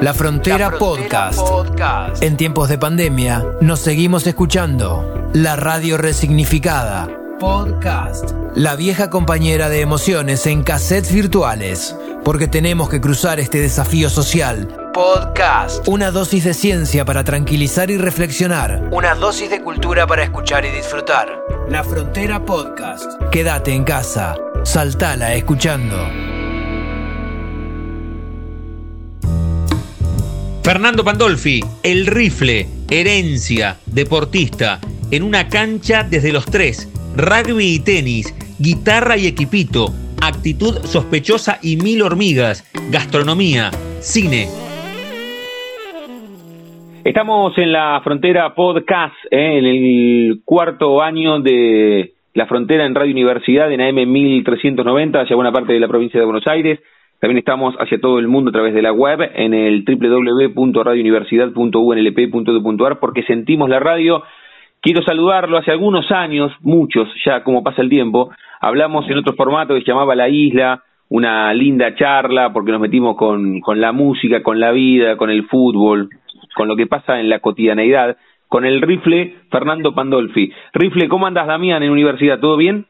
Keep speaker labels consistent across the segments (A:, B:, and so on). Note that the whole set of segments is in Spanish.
A: La Frontera, Podcast. Podcast. En tiempos de pandemia, nos seguimos escuchando. La radio resignificada. Podcast. La vieja compañera de emociones en cassettes virtuales. Porque tenemos que cruzar este desafío social. Podcast. Una dosis de ciencia para tranquilizar y reflexionar. Una dosis de cultura para escuchar y disfrutar. La Frontera Podcast. Quédate en casa. Saltala escuchando.
B: Fernando Pandolfi, el rifle, herencia, deportista, en una cancha desde los tres, rugby y tenis, guitarra y equipito, actitud sospechosa y mil hormigas, gastronomía, cine. Estamos en la frontera podcast, ¿eh? en el cuarto año de la frontera en Radio Universidad, en AM 1390, hacia buena parte de la provincia de Buenos Aires. También estamos hacia todo el mundo a través de la web en el www.radiouniversidad.unlp.edu.ar porque sentimos la radio. Quiero saludarlo hace algunos años, muchos ya como pasa el tiempo, hablamos en otro formato que se llamaba La Isla, una linda charla porque nos metimos con, con la música, con la vida, con el fútbol, con lo que pasa en la cotidianeidad, con el rifle Fernando Pandolfi. Rifle, ¿cómo andas Damián en universidad? ¿Todo bien?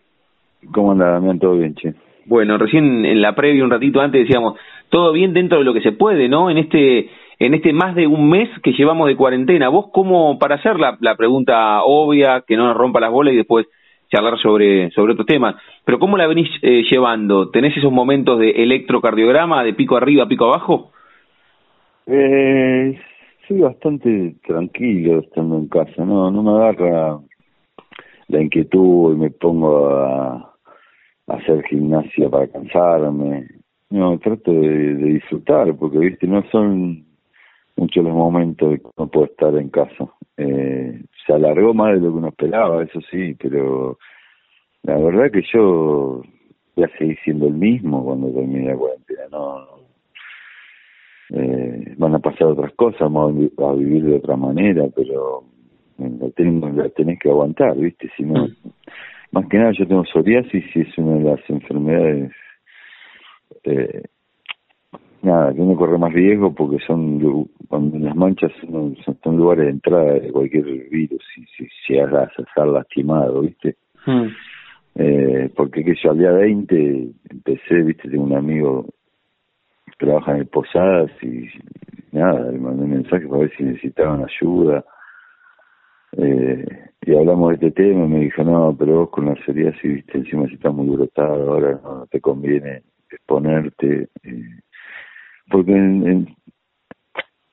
C: ¿Cómo andas Damián? ¿Todo bien, che?
B: Bueno, recién en la previa un ratito antes decíamos, todo bien dentro de lo que se puede, ¿no? En este en este más de un mes que llevamos de cuarentena. ¿Vos cómo, para hacer la, pregunta obvia, que no nos rompa las bolas y después charlar sobre, sobre otros temas, pero ¿cómo la venís eh, llevando? ¿Tenés esos momentos de electrocardiograma, de pico arriba, pico abajo?
C: Eh, soy bastante tranquilo estando en casa, no, no me agarra la inquietud y me pongo a hacer gimnasia para cansarme. No, trato de, disfrutar, porque, viste, no son muchos los momentos que no puedo estar en casa. Eh, se alargó más de lo que uno esperaba, eso sí, pero la verdad que yo voy a seguir siendo el mismo cuando termine la cuarentena, no, eh, van a pasar otras cosas, vamos a vivir de otra manera, pero la tenés, la tenés que aguantar, ¿viste? Si no, más que nada yo tengo psoriasis y es una de las enfermedades eh, nada que uno corre más riesgo porque son cuando las manchas son, son lugares de entrada de cualquier virus y si llegas a estar lastimado viste hmm. eh, porque que yo al día 20 empecé viste tengo un amigo que trabaja en el Posadas y nada le mandé un mensaje para ver si necesitaban ayuda eh, y hablamos de este tema y me dijo, no, pero vos con la psoriasis, viste, encima si estás muy brotado, ahora no, te conviene exponerte. Eh, porque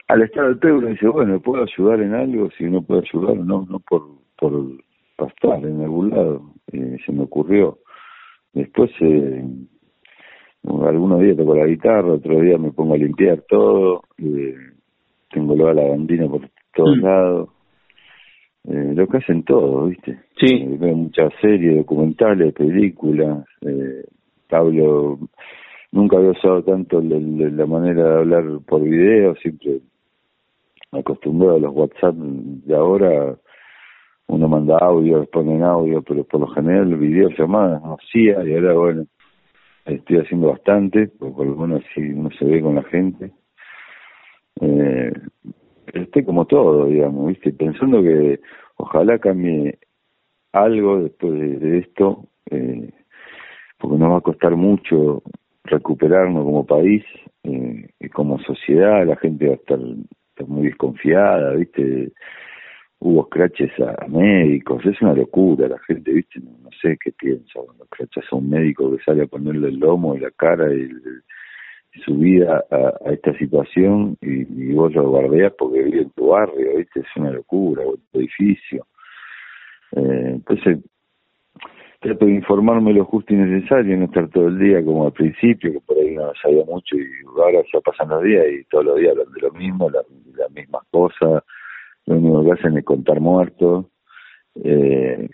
C: al estar al pedo uno dice, bueno, ¿puedo ayudar en algo? Si no puedo ayudar, no, no por, por pastar en algún lado. Eh, se me ocurrió. Después, eh, algunos días toco la guitarra, otro día me pongo a limpiar todo, eh, tengo la bandina por todos mm. lados eh, lo que hacen todos, ¿viste?
B: Sí.
C: Eh, veo muchas series, documentales, películas. Eh, hablo, nunca había usado tanto la, manera de hablar por video, siempre acostumbrado a los WhatsApp de ahora. Uno manda audio, ponen audio, pero por lo general videollamadas no hacía y ahora, bueno, estoy haciendo bastante, porque por lo menos así uno se ve con la gente. Eh, esté como todo, digamos, ¿viste? Pensando que ojalá cambie algo después de, esto, eh, porque nos va a costar mucho recuperarnos como país eh, y como sociedad, la gente va a estar, muy desconfiada, ¿viste? Hubo scratches a, médicos, es una locura, la gente, ¿viste? No, sé qué piensa cuando scratches a un médico que sale a ponerle el lomo y la cara y el, su vida a, esta situación y, vos lo guardeás porque vive en tu barrio, ¿viste? Es una locura, o tu edificio. Eh, entonces, trato de informarme lo justo y necesario, no estar todo el día como al principio, que por ahí no sabía mucho y ahora ya pasan los días y todos los días hablan de lo mismo, las, las mismas cosas, lo único que hacen es contar muertos. Eh,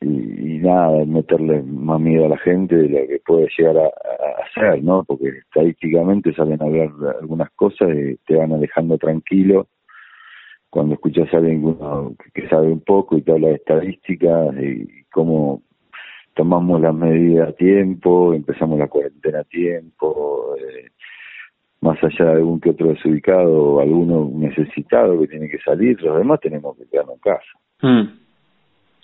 C: y, nada, meterle más miedo a la gente de lo que puede llegar a, hacer, ¿no? Porque estadísticamente salen a hablar algunas cosas y te van alejando tranquilo cuando escuchas a alguien que sabe un poco y te habla de estadísticas y cómo tomamos las medidas a tiempo, empezamos la cuarentena a tiempo, eh, más allá de algún que otro desubicado o alguno necesitado que tiene que salir, los demás tenemos que quedarnos en casa.
B: Mm.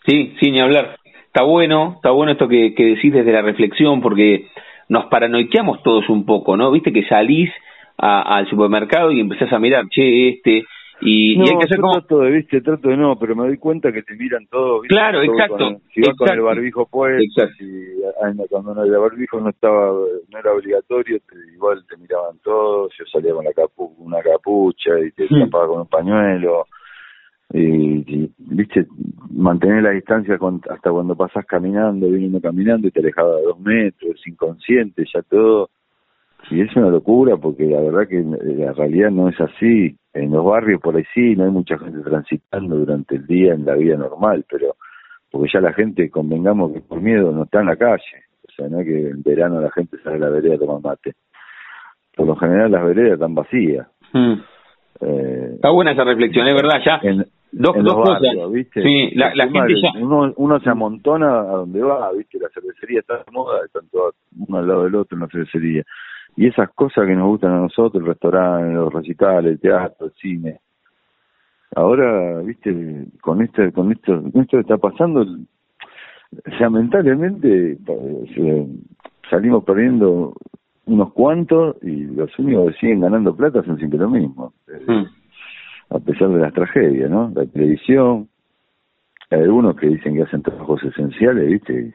B: Sí, sí, ni hablar. Está bueno, está bueno esto que, que decís desde la reflexión, porque nos paranoiqueamos todos un poco, ¿no? Viste que salís al supermercado y empezás a mirar, che, este, y,
C: no,
B: hay que hacer como...
C: trato de, viste, trato de no, pero me doy cuenta que te miran todos.
B: Claro, exacto.
C: si vas con el barbijo puesto, si, cuando no, el barbijo no estaba, no era obligatorio, igual te miraban todos, yo salía con la capu, una capucha y te hmm. tapaba con un pañuelo. Y, viste, mantener la distancia hasta cuando pasás caminando, viniendo caminando y te alejaba de dos metros, inconsciente, ya todo y es una locura porque la verdad que la realidad no es así. En los barrios por ahí sí, no hay mucha gente transitando durante el día en la vida normal, pero porque ya la gente, convengamos que por miedo no está en la calle. O sea, no es que en verano la gente sale a la vereda a tomar mate. Por lo general las veredas están vacías.
B: Hmm. Eh, está buena esa reflexión, es verdad, ya.
C: En, dos, dos cosas. ¿viste?
B: Sí, la, gente ya...
C: uno, uno se amontona a donde va, ¿viste? La cervecería está de moda, están todas uno al lado del otro en la cervecería y esas cosas que nos gustan a nosotros, el restaurante, los recitales, el teatro, el cine. Ahora, viste, con este, con esto, con esto que está pasando, o sea, lamentablemente salimos perdiendo unos cuantos y los únicos que siguen ganando plata son siempre lo mismo. Hmm. A pesar de las tragedias, ¿no? La televisión, hay algunos que dicen que hacen trabajos esenciales, ¿viste?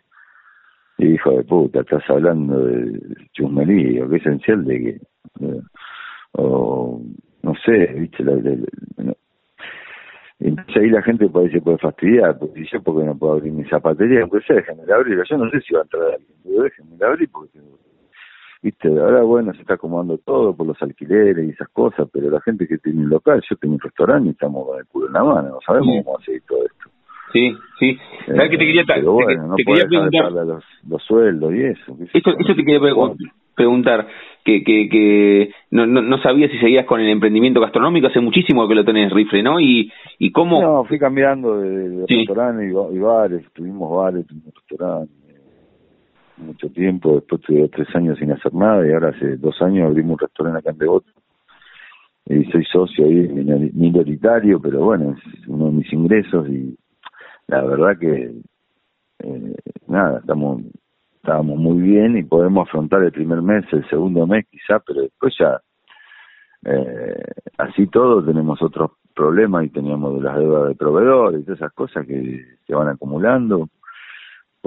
C: Y hijo de puta, estás hablando de chusmerío, que esencial de que. O no sé, viste, la, entonces ahí la gente puede, se puede fastidiar, porque yo porque no puedo abrir mi zapatería, aunque sea déjenme abrir, yo no sé si va a entrar alguien, pero déjenme abrir porque viste, ahora bueno se está acomodando todo por los alquileres y esas cosas, pero la gente que tiene un local, yo tengo un restaurante y estamos con el culo en la mano, no sabemos cómo hacer todo esto.
B: Sí, sí. ¿Sabes qué te quería,
C: te, bueno, no te quería preguntar? Los, los, sueldos y eso.
B: Eso, eso te quería preguntar, que, que, que no, no, no sabía si seguías con el emprendimiento gastronómico, hace muchísimo que lo tenés, Rifle, ¿no? Y, y cómo...
C: No, fui cambiando de, restaurantes y, bares, tuvimos bares, tuvimos restaurantes mucho tiempo, después tuve tres años sin hacer nada y ahora hace dos años abrimos un restaurante acá en Devoto y soy socio ahí minoritario, pero bueno, es uno de mis ingresos y la verdad que eh, nada, estamos estábamos muy bien y podemos afrontar el primer mes, el segundo mes quizá, pero después ya eh, así todo tenemos otros problemas y teníamos las deudas de proveedores y todas esas cosas que se van acumulando.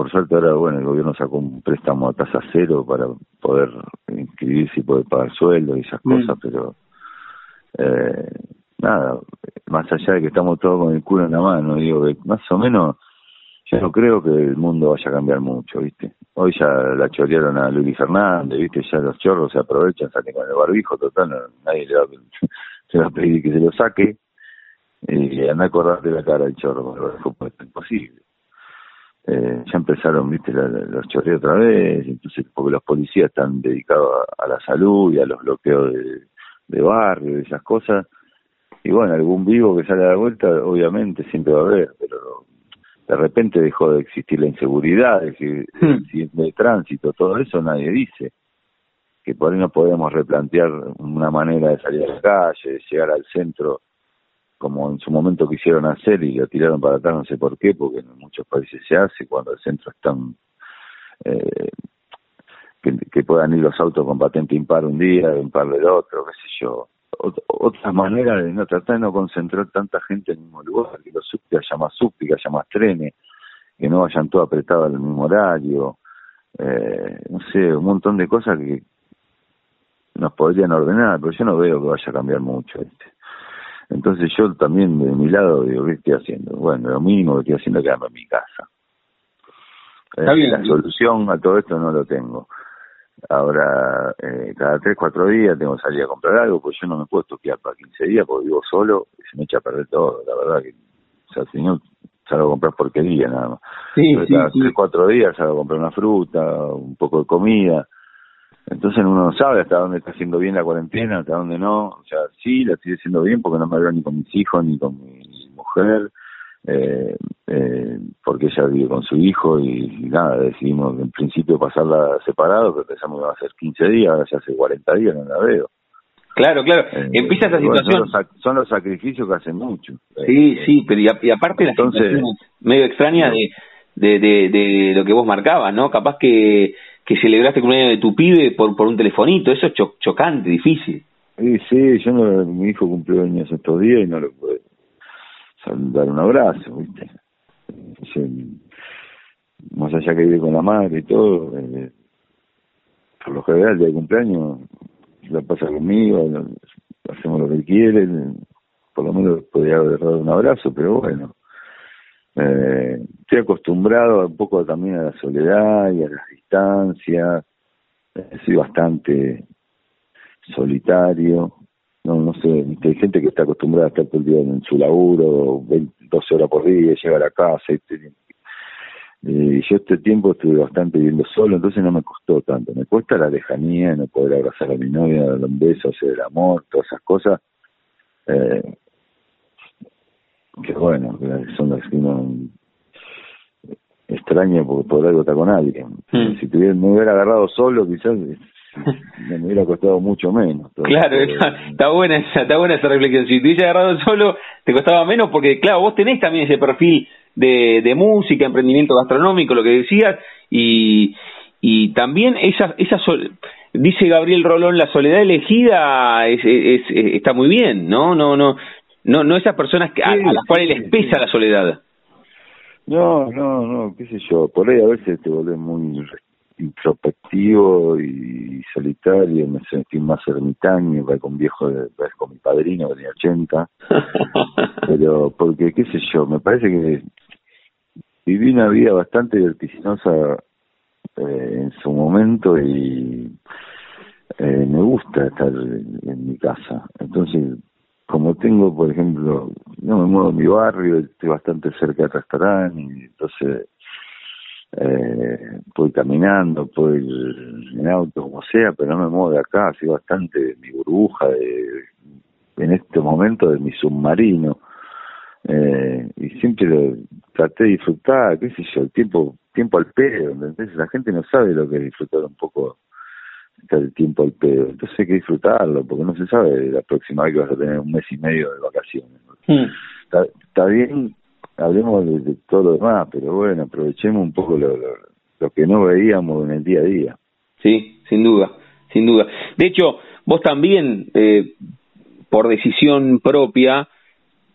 C: Por suerte ahora, bueno, el gobierno sacó un préstamo a tasa cero para poder inscribirse y poder pagar sueldos y esas mm. cosas, pero eh, nada, más allá de que estamos todos con el culo en la mano, digo que más o menos yo no creo que el mundo vaya a cambiar mucho, ¿viste? Hoy ya la chorearon a Luis Fernández, ¿viste? Ya los chorros se aprovechan, salen con el barbijo, total, nadie le va, se va a pedir que se lo saque y anda a acordarte la cara del chorro pues es imposible. Eh, ya empezaron, viste, los chorreos otra vez, entonces porque los policías están dedicados a, la salud y a los bloqueos de, de barrio y esas cosas, y bueno, algún vivo que sale a la vuelta, obviamente siempre va a haber, pero de repente dejó de existir la inseguridad, el, hmm. de tránsito, todo eso nadie dice. Que por ahí no podemos replantear una manera de salir a la calle, de llegar al centro, como en su momento quisieron hacer y lo tiraron para atrás, no sé por qué, porque en muchos países se hace cuando el centro es tan. Eh, que, puedan ir los autos con patente impar un día, impar del otro, qué sé yo otra manera de no tratar de no concentrar tanta gente en el mismo lugar, que los subte haya más subte, que haya más trenes, que no vayan todos apretados al mismo horario, eh, no sé, un montón de cosas que nos podrían ordenar, pero yo no veo que vaya a cambiar mucho. este Entonces yo también de mi lado digo, ¿qué estoy haciendo? Bueno, lo mínimo que estoy haciendo es quedarme en mi casa. Eh, la solución a todo esto no lo tengo. Ahora, eh, cada tres, cuatro días tengo que salir a comprar algo, pues yo no me puedo toquear para 15 días porque vivo solo y se me echa a perder todo. La verdad que, o sea, si no, salgo a comprar porquería nada más.
B: Sí,
C: cada tres, cuatro días salgo a comprar una fruta, un poco de comida. Entonces uno no sabe hasta dónde está haciendo bien la cuarentena, hasta dónde no. O sea, sí, la estoy haciendo bien porque no me hablo ni con mis hijos ni con mi mujer eh, eh, porque ella vive con su hijo y, nada, decidimos en principio pasarla separado, pero pensamos que va a ser 15 días, ahora ya hace 40 días, no la veo.
B: Claro, claro. Eh, Empieza esa situación.
C: Son los, sacrificios que hacen mucho.
B: Sí, eh, sí, pero y, aparte la situación medio extraña de, de, de, lo que vos marcabas, ¿no? Capaz que, que celebraste el cumpleaños de tu pibe por, por un telefonito, eso es chocante, difícil.
C: Sí, sí, yo no, mi hijo cumplió años estos días y no le pude dar un abrazo, ¿viste? más allá que vive con la madre y todo, eh, por lo general, el día de cumpleaños la pasa conmigo, hacemos lo que quiere, por lo menos podría haber dado un abrazo, pero bueno, eh, estoy acostumbrado un poco también a la soledad y a las distancias, eh, soy bastante solitario, no no sé, hay gente que está acostumbrada a estar todo el día en su laburo, 12 horas por día, llega a la casa, y y yo este tiempo estuve bastante viviendo solo, entonces no me costó tanto. Me cuesta la lejanía, no poder abrazar a mi novia, darle un beso, hacer el amor, todas esas cosas. Eh, que bueno, son las que uno extraña porque por algo está con alguien. Hmm. Si tuviera, me hubiera agarrado solo, quizás me hubiera costado mucho menos.
B: Claro, está, buena esa, está buena esa reflexión. Si te hubiera agarrado solo, te costaba menos porque, claro, vos tenés también ese perfil de, de música, emprendimiento gastronómico, lo que decías, y, y también esa, esa dice Gabriel Rolón, la soledad elegida es, es, está muy bien, ¿no? No, no, no, no esas personas a, las cuales les pesa la soledad.
C: No, no, no, qué sé yo, por ahí a veces te volvés muy introspectivo y solitario, me sentí más ermitaño, con viejo, con mi padrino que tenía 80, pero porque, qué sé yo, me parece que viví una vida bastante vertiginosa eh, en su momento y eh, me gusta estar en, mi casa. Entonces, como tengo, por ejemplo, no me muevo en mi barrio, estoy bastante cerca del restaurante, y entonces eh, voy caminando, puedo ir en auto, como sea, pero no me muevo de acá, soy bastante de mi burbuja, de, en este momento de mi submarino. Eh, y siempre lo traté de disfrutar, qué sé yo, el tiempo tiempo al pedo, entonces la gente no sabe lo que es disfrutar un poco el tiempo al pedo, entonces hay que disfrutarlo, porque no se sabe la próxima vez que vas a tener un mes y medio de vacaciones. Está, está bien hablemos de, todo lo demás, pero bueno, aprovechemos un poco lo, lo, que no veíamos en el día a día.
B: Sí, sin duda, sin duda. De hecho, vos también, eh, por decisión propia,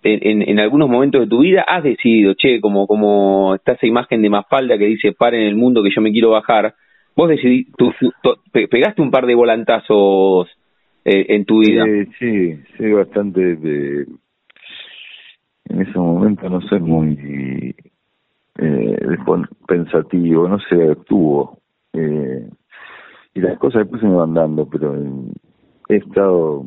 B: en, en, algunos momentos de tu vida has decidido, che, como, como está esa imagen de Mafalda que dice, paren el mundo que yo me quiero bajar, vos decidí, tú, pegaste un par de volantazos eh, en tu vida.
C: sí, sí, bastante de, en ese momento no ser muy eh, pensativo, no sé, actuó. Eh, y las cosas después se me van dando, pero he estado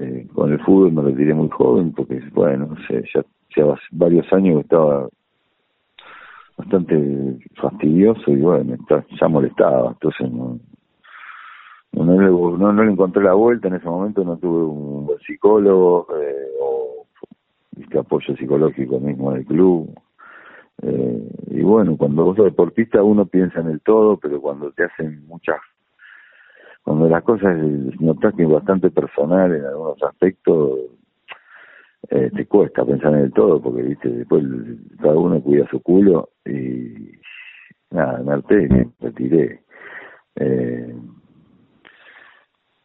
C: eh, con el fútbol, me retiré muy joven, porque, bueno, no sé, ya, ya varios años estaba bastante fastidioso y bueno, ya molestaba, entonces no, no, no, no, le encontré la vuelta en ese momento, no tuve un buen psicólogo eh, o este apoyo psicológico mismo del club. Eh, y bueno, cuando vos sos deportista uno piensa en el todo, pero cuando te hacen muchas, cuando las cosas notas que es bastante personal en algunos aspectos, eh, te cuesta pensar en el todo, porque viste después cada uno cuida su culo y nada, me harté me retiré. Eh,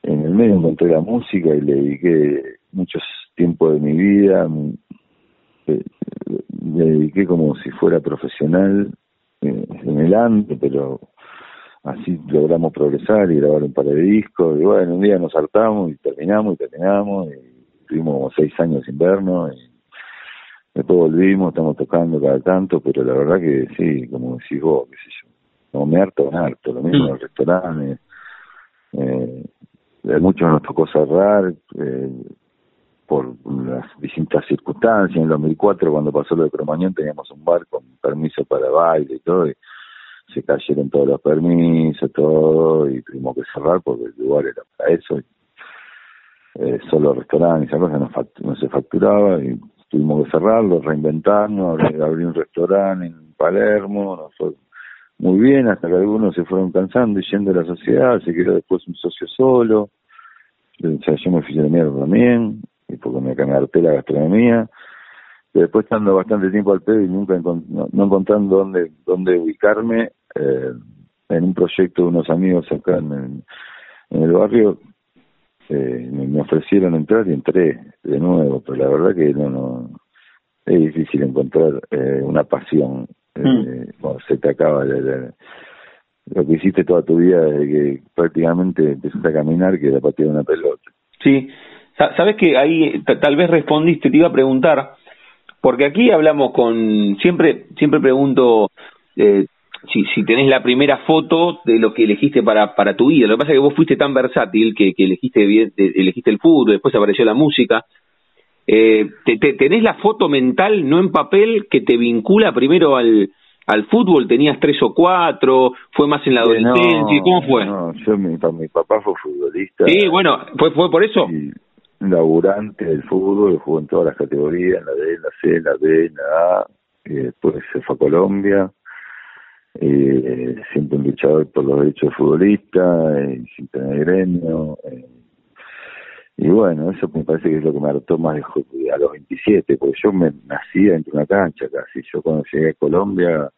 C: en el medio encontré la música y le dediqué muchos tiempo de mi vida, eh, me dediqué como si fuera profesional eh, en el ANTE, pero así logramos progresar y grabar un par de discos, y bueno, un día nos hartamos y terminamos y terminamos, y tuvimos seis años sin vernos, y después volvimos, estamos tocando cada tanto, pero la verdad que sí, como decís vos, qué sé yo, no me harto, me harto, lo mismo en los restaurantes, eh, muchos nos tocó cerrar eh, por las distintas circunstancias. En el 2004, cuando pasó lo de Cromañón, teníamos un bar con permiso para baile y todo, y se cayeron todos los permisos, todo, y tuvimos que cerrar porque el lugar era para eso. Eh, solo restaurantes, esa cosa no, no se facturaba, y tuvimos que cerrarlo, reinventarnos, abrir, un restaurante en Palermo, nos fue muy bien, hasta que algunos se fueron cansando y yendo a la sociedad, se quedó después un socio solo, o sea, yo me fui de mierda también, y porque me, me harté la gastronomía, pero después estando bastante tiempo al pedo y nunca no, encontrando dónde, dónde ubicarme, eh, en un proyecto de unos amigos acá en, en el barrio, eh, me, ofrecieron entrar y entré de nuevo, pero la verdad que no, no es difícil encontrar eh, una pasión eh, mm. cuando se te acaba lo que hiciste toda tu vida desde que prácticamente empezaste a caminar que la patear una pelota.
B: Sí, sabes que ahí tal vez respondiste, te iba a preguntar, porque aquí hablamos con, siempre, siempre pregunto, eh, si, si tenés la primera foto de lo que elegiste para, para tu vida. Lo que pasa es que vos fuiste tan versátil que, que elegiste, elegiste el fútbol, después apareció la música. Eh, te, ¿Tenés la foto mental, no en papel, que te vincula primero al, al fútbol? ¿Tenías tres o cuatro? ¿Fue más en la adolescencia? ¿Cómo fue?
C: No, yo, mi, mi papá fue futbolista.
B: Sí, bueno, ¿fue, fue por eso?
C: laburante del fútbol, jugó en todas las categorías, en la D, en la C, en la B, en la A, y después se fue a Colombia, eh, siempre un luchador por los derechos de futbolista, eh, sin tener gremio. Eh, y bueno, eso me parece que es lo que me hartó más de, a los 27, porque yo me nací dentro de una cancha casi. Yo cuando llegué a Colombia,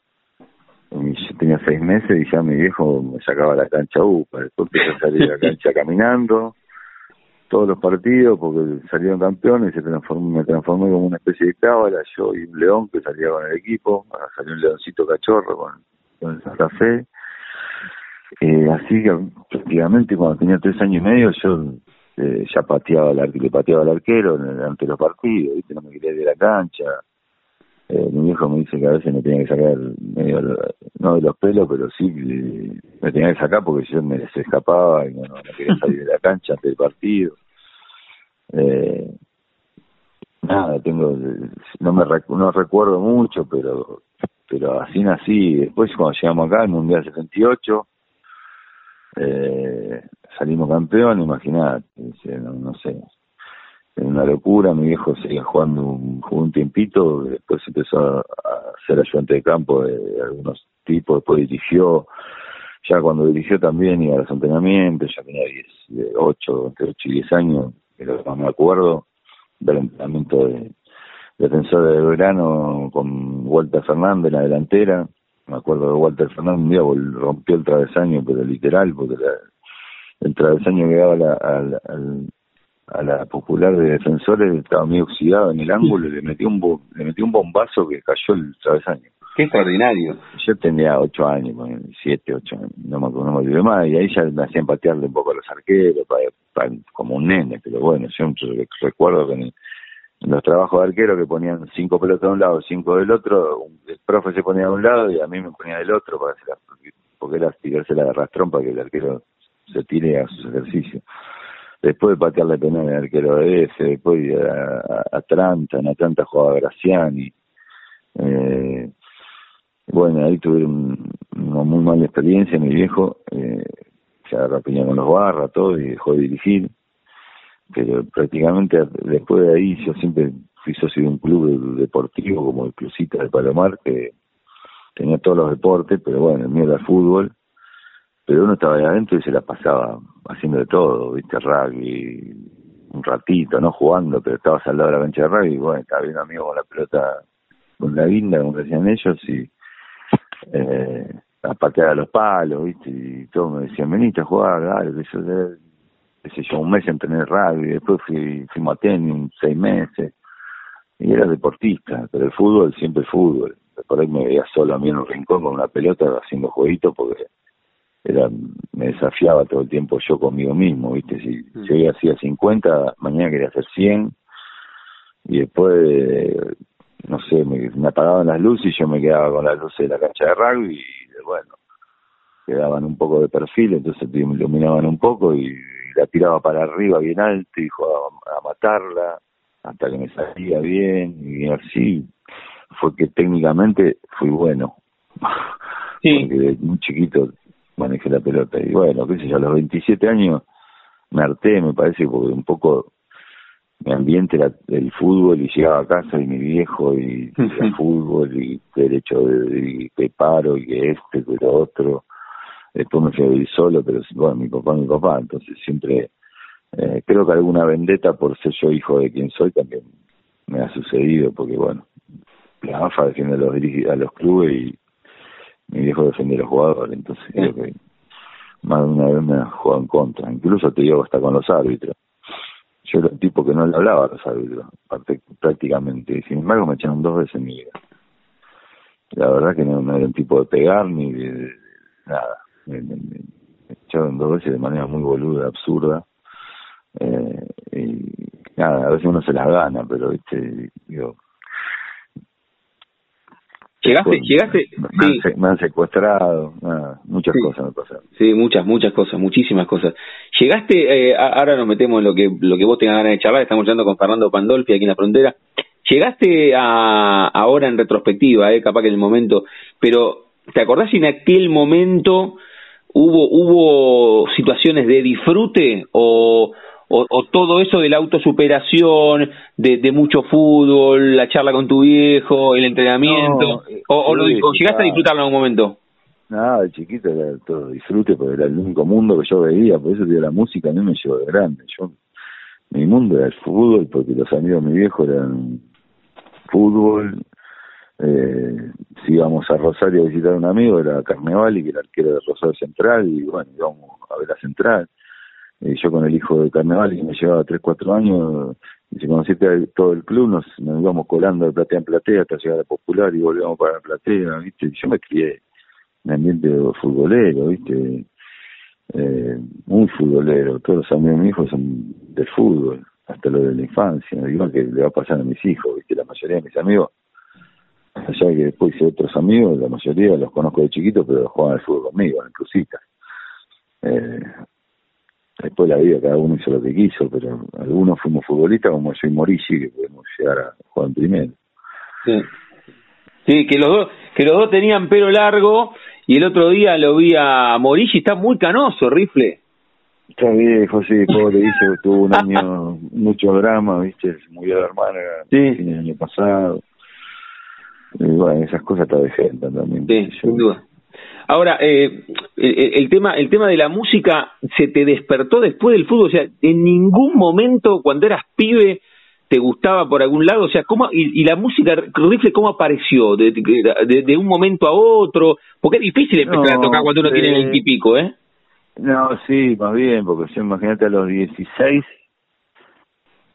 C: yo tenía seis meses y ya mi viejo me sacaba la cancha UPA. Después empecé a salir a la cancha caminando todos los partidos porque salieron campeones y se transformó, me transformé como una especie de cábala, yo y un león que salía con el equipo, salió un leoncito cachorro con el Santa Fe. Eh, así que prácticamente cuando tenía tres años y medio yo eh, ya pateaba al le pateaba al arquero ante los partidos, ¿viste? no me quería ir de la cancha. Eh, mi viejo me dice que a veces me tenía que sacar medio, no de los pelos, pero sí me tenía que sacar porque yo me les escapaba y no, no, quería salir de la cancha ante el partido. Eh, nada, tengo, no me no recuerdo mucho, pero pero así nací. Después cuando llegamos acá, el Mundial 78, eh, salimos campeón, imagínate, no, no sé, es una locura, mi viejo seguía jugando un, jugó un tiempito, después empezó a, ser ayudante de campo de, algunos tipos, después dirigió, ya cuando dirigió también iba a los entrenamientos, ya tenía 10, 8, entre 8 y 10 años, pero no me acuerdo del entrenamiento de, defensor de verano con Walter Fernández en la delantera. Me acuerdo de Walter Fernández, un día rompió el travesaño, pero literal, porque el travesaño que daba la, a la popular de defensores estaba muy oxidado en el ángulo y le metió un, le metió un bombazo que cayó el travesaño.
B: Qué extraordinario.
C: Yo tenía ocho años, siete, ocho, no me, no me olvidé más, y ahí ya me hacían patearle un poco a los arqueros, como un nene, pero bueno, yo recuerdo que los trabajos de arquero que ponían cinco pelotas de un lado, cinco del otro, el profe se ponía de un lado y a mí me ponía del otro para hacer porque era tirarse la arrastrón para que el arquero se tire a sus ejercicios. Después de patearle penal al arquero de ese, después de a, a, Atlanta, en Atlanta jugaba Graciani. Eh, bueno, ahí tuve una muy mala experiencia, mi viejo, eh, se agarró con los barras, todo, y dejó de dirigir pero prácticamente después de ahí yo siempre fui socio de un club deportivo como el Clucita de Palomar que tenía todos los deportes, pero bueno, el mío era fútbol, pero uno estaba ahí adentro y se la pasaba haciendo de todo, viste, rugby, un ratito, no jugando, pero estabas al lado de la cancha de rugby y bueno, estaba bien amigo con la pelota, con la guinda, como decían ellos, y eh, a patear a los palos, viste, y todos me decían, veniste a jugar, dale, que yo qué sé yo, un mes en tener radio, y después fui, fuimos a tenis seis meses, y era deportista, pero el fútbol siempre fútbol. Por ahí me veía solo a mí en un rincón con una pelota haciendo jueguitos porque era me desafiaba todo el tiempo yo conmigo mismo, ¿viste? Si mm. yo hacía 50, mañana quería hacer 100, y después, no sé, me, me apagaban las luces y yo me quedaba con las luces de la cancha de rugby, y bueno, quedaban un poco de perfil, entonces me iluminaban un poco y la tiraba para arriba bien alto y a, a matarla hasta que me salía bien y así fue que técnicamente fui bueno sí. porque de muy chiquito manejé la pelota y bueno qué sé yo a los 27 años me harté me parece porque un poco mi ambiente era el fútbol y llegaba a casa y mi viejo y, el fútbol y derecho de, que paro y que este que lo otro después me fui a vivir solo, pero bueno, mi papá, mi papá, entonces siempre Eh, creo que alguna vendetta por ser yo hijo de quien soy también me ha sucedido, porque bueno, la AFA defiende a los, a los clubes y mi viejo defiende a los jugadores, entonces creo que más de una vez me ha jugado en contra, incluso te digo hasta con los árbitros. Yo era un tipo que no le hablaba a los árbitros, prácticamente, y sin embargo me echaron dos veces en mi vida. La verdad que no, era un tipo de pegar ni de, nada. Me, me, echaron dos veces de manera muy boluda, absurda. Eh, y nada, a veces uno se las gana, pero este, digo,
B: Llegaste, llegaste,
C: me, han, secuestrado, muchas cosas me pasaron.
B: Sí, muchas, muchas cosas, muchísimas cosas. Llegaste, eh, ahora nos metemos en lo que lo que vos tengas ganas de charlar, estamos hablando con Fernando Pandolfi aquí en la frontera. Llegaste a, ahora en retrospectiva, eh, capaz que en el momento, pero ¿te acordás en aquel momento hubo hubo situaciones de disfrute o o, todo eso de la autosuperación, de, de, mucho fútbol, la charla con tu viejo, el entrenamiento, o, lo, llegaste a disfrutarlo en algún momento.
C: Nada, de chiquito era todo disfrute, porque era el único mundo que yo veía, por eso la música a mí me llevó de grande. Yo, mi mundo era el fútbol, porque los amigos de mi viejo eran fútbol. Eh, si íbamos a Rosario a visitar a un amigo, era Carnaval y que era arquero de Rosario Central, y bueno, íbamos a ver la Central eh, yo con el hijo de Carnaval, que me llevaba 3, 4 años, y se conocía todo el club, nos, nos íbamos colando de platea en platea hasta llegar a Popular y volvíamos para la platea, ¿viste? Yo me crié en ambiente futbolero, ¿viste? Eh, muy futbolero, todos los amigos de mi hijo son del fútbol, hasta lo de la infancia, igual que le va a pasar a mis hijos, ¿viste? La mayoría de mis amigos, allá que después hice otros amigos, la mayoría los conozco de chiquitos, pero juegan al fútbol conmigo, en. Eh, después la vida cada uno hizo lo que quiso, pero algunos fuimos futbolistas como yo y Morici, que podemos llegar a jugar en primero.
B: Sí. sí, que los dos que los dos tenían pelo largo y el otro día lo vi a Morici, está muy canoso, Rifle.
C: Está viejo, sí, pobre, dice, tuvo un año, mucho drama, viste, se murió la hermana sí. el año pasado. Y bueno, esas cosas te dejan también.
B: Sí, sin duda. Ahora, eh, el, tema el tema de la música se te despertó después del fútbol, o sea, en ningún momento cuando eras pibe te gustaba por algún lado, o sea, ¿cómo, y, la música, Rifle, ¿cómo apareció? De, de, un momento a otro, porque es difícil empezar a tocar cuando uno tiene el típico, ¿eh?
C: No, sí, más bien, porque yo imagínate a los 16,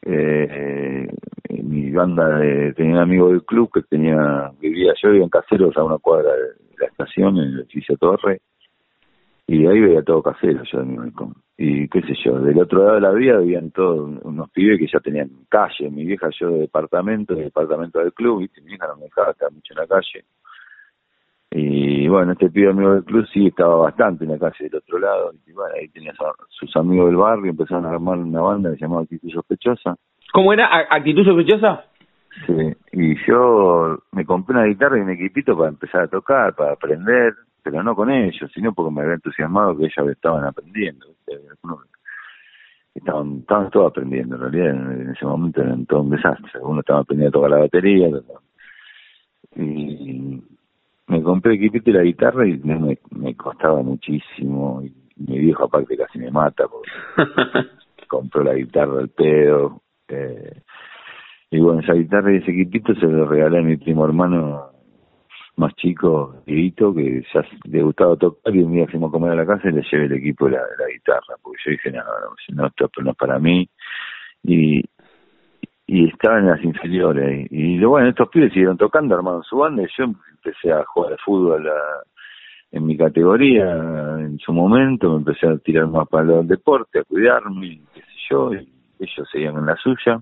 C: eh, mi banda de, tenía un amigo del club que tenía, vivía, yo vivía en Caseros a una cuadra de, la estación, en el edificio Torre, y ahí veía todo casero yo de mi balcón. Y qué sé yo, del otro lado de la vía habían todos unos pibes que ya tenían calle, mi vieja yo de departamento, de departamento del club, ¿viste? mi hija no me dejaba estar mucho en la calle. Y bueno, este pibe amigo del club sí estaba bastante en la calle del otro lado, y bueno, ahí tenía sus amigos del barrio, empezaron a armar una banda que se llamaba Actitud Sospechosa.
B: ¿Cómo era? ¿Actitud Sospechosa?
C: Sí, y yo me compré una guitarra y un equipito para empezar a tocar, para aprender, pero no con ellos, sino porque me había entusiasmado que ellos estaban aprendiendo. Estaban, estaban todos aprendiendo, en realidad en, ese momento era todo un desastre. Uno estaba aprendiendo a tocar la batería, y me compré el equipito y la guitarra y me, me costaba muchísimo. Y mi viejo aparte casi me mata porque compró la guitarra al pedo. Eh, y bueno, esa guitarra y ese equipito se lo regalé a mi primo hermano más chico, Dieguito, que ya le gustaba tocar y un día fuimos a comer a la casa y le llevé el equipo de la, la guitarra, porque yo dije, no, no, no, esto no es para mí. Y, y estaba en las inferiores. Y, bueno, estos pibes siguieron tocando, armaron su banda, y yo empecé a jugar al fútbol en mi categoría en su momento, me empecé a tirar más para el deporte, a cuidarme, qué sé yo, y ellos seguían en la suya.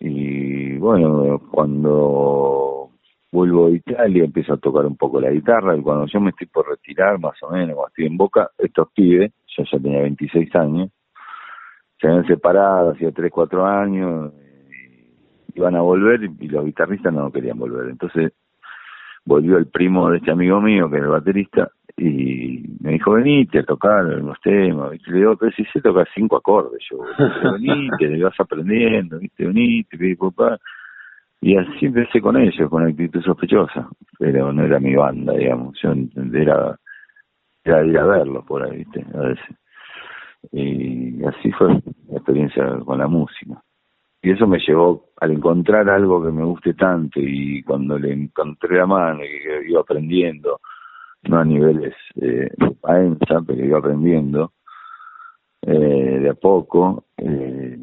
C: Y bueno, cuando vuelvo a Italia empiezo a tocar un poco la guitarra y cuando yo me estoy por retirar, más o menos, cuando estoy en Boca, estos pibes, yo ya tenía 26 años, se habían separado hacía 3, 4 años, y iban a volver y los guitarristas no querían volver. Entonces volvió el primo de este amigo mío, que era el baterista, y me dijo, venite a tocar los temas, y le digo, pero si sé tocar cinco acordes, yo, venite, le vas aprendiendo, viste, venite, papá. Y así empecé con ellos, con actitud sospechosa, pero no era mi banda, digamos, yo era, era ir a verlos por ahí, viste, a veces. Y así fue la experiencia con la música. Y eso me llevó al encontrar algo que me guste tanto y cuando le encontré la mano y que iba aprendiendo, no a niveles eh, AENSA, pero iba aprendiendo eh, de a poco, eh,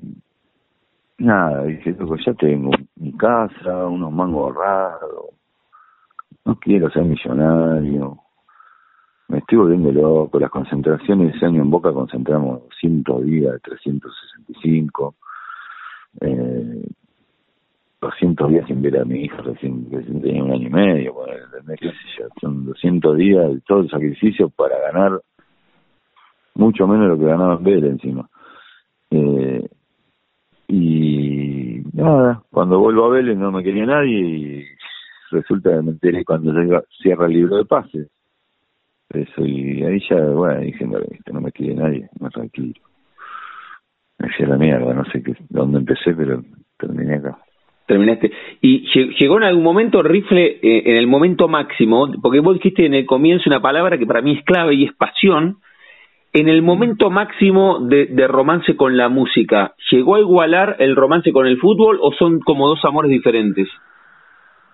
C: nada, dije, ya tengo mi casa, unos mangos ahorrados, no quiero ser millonario, me estoy volviendo loco, las concentraciones ese año en Boca concentramos 200 días, 365, eh, 200 días sin ver a mi hija, recién, tenía un año y medio, son 200 días de todo el sacrificio para ganar mucho menos lo que ganaba Vélez encima. Eh, y nada, cuando vuelvo a Vélez no me quería nadie y resulta que me enteré cuando cierra el libro de pases. Eso, y ahí ya, bueno, dije, no, no me quiere nadie, me tranquilo. Me hacía la mierda, no sé qué, dónde empecé, pero terminé acá.
B: Terminaste. Y llegó en algún momento, Rifle, eh, en el momento máximo, porque vos dijiste en el comienzo una palabra que para mí es clave y es pasión, en el momento máximo de, de, romance con la música, ¿llegó a igualar el romance con el fútbol o son como dos amores diferentes?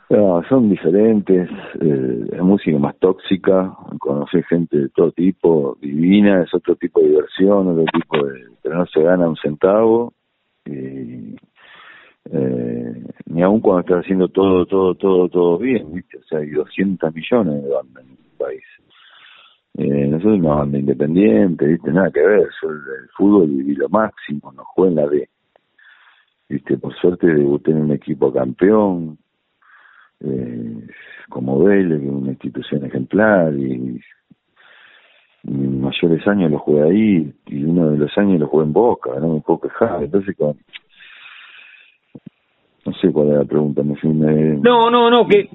C: No, son diferentes, eh, la música más tóxica, conocer gente de todo tipo, divina, es otro tipo de diversión, otro tipo de, pero no se gana un centavo, y, eh, ni aun cuando estás haciendo todo, todo, todo, todo bien, ¿viste? o sea, hay 200 millones de bandas en el país. Eh, nosotros una banda independiente, ¿viste? Nada que ver, yo el, fútbol viví lo máximo, no jugué la D. ¿Viste? Por suerte debuté en un equipo campeón, eh, como Vélez, que es una institución ejemplar, y, mis mayores años los jugué ahí, y uno de los años lo jugué en Boca, no me puedo quejar. Entonces, con, no sé cuál era la pregunta. Me,
B: no, no, no, que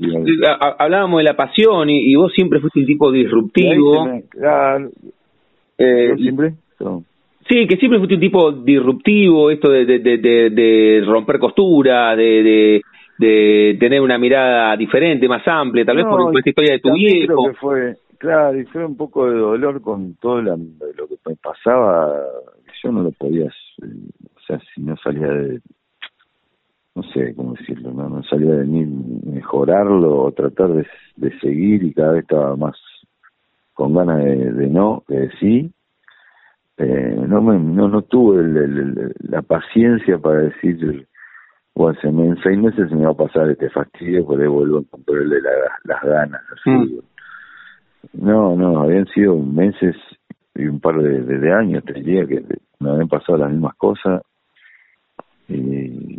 B: hablábamos de la pasión y, vos siempre fuiste un tipo disruptivo.
C: claro. Eh, ¿Siempre?
B: Sí, que siempre fuiste un tipo disruptivo, esto de, de, de, de romper costura, de, de, tener una mirada diferente, más amplia, tal vez por, esta historia de tu viejo.
C: que fue, claro, y fue un poco de dolor con todo lo que me pasaba, yo no lo podía, o sea, si no salía de, no sé cómo decirlo, no, no salía de mí mejorarlo o tratar de, de seguir y cada vez estaba más con ganas de, no, que de sí. Eh, no, me, no, no tuve la paciencia para decir, bueno, en seis meses se me va a pasar este fastidio, porque vuelvo a encontrarle las ganas al mm. No, no, habían sido meses y un par de, de, años, te diría, que me habían pasado las mismas cosas. Y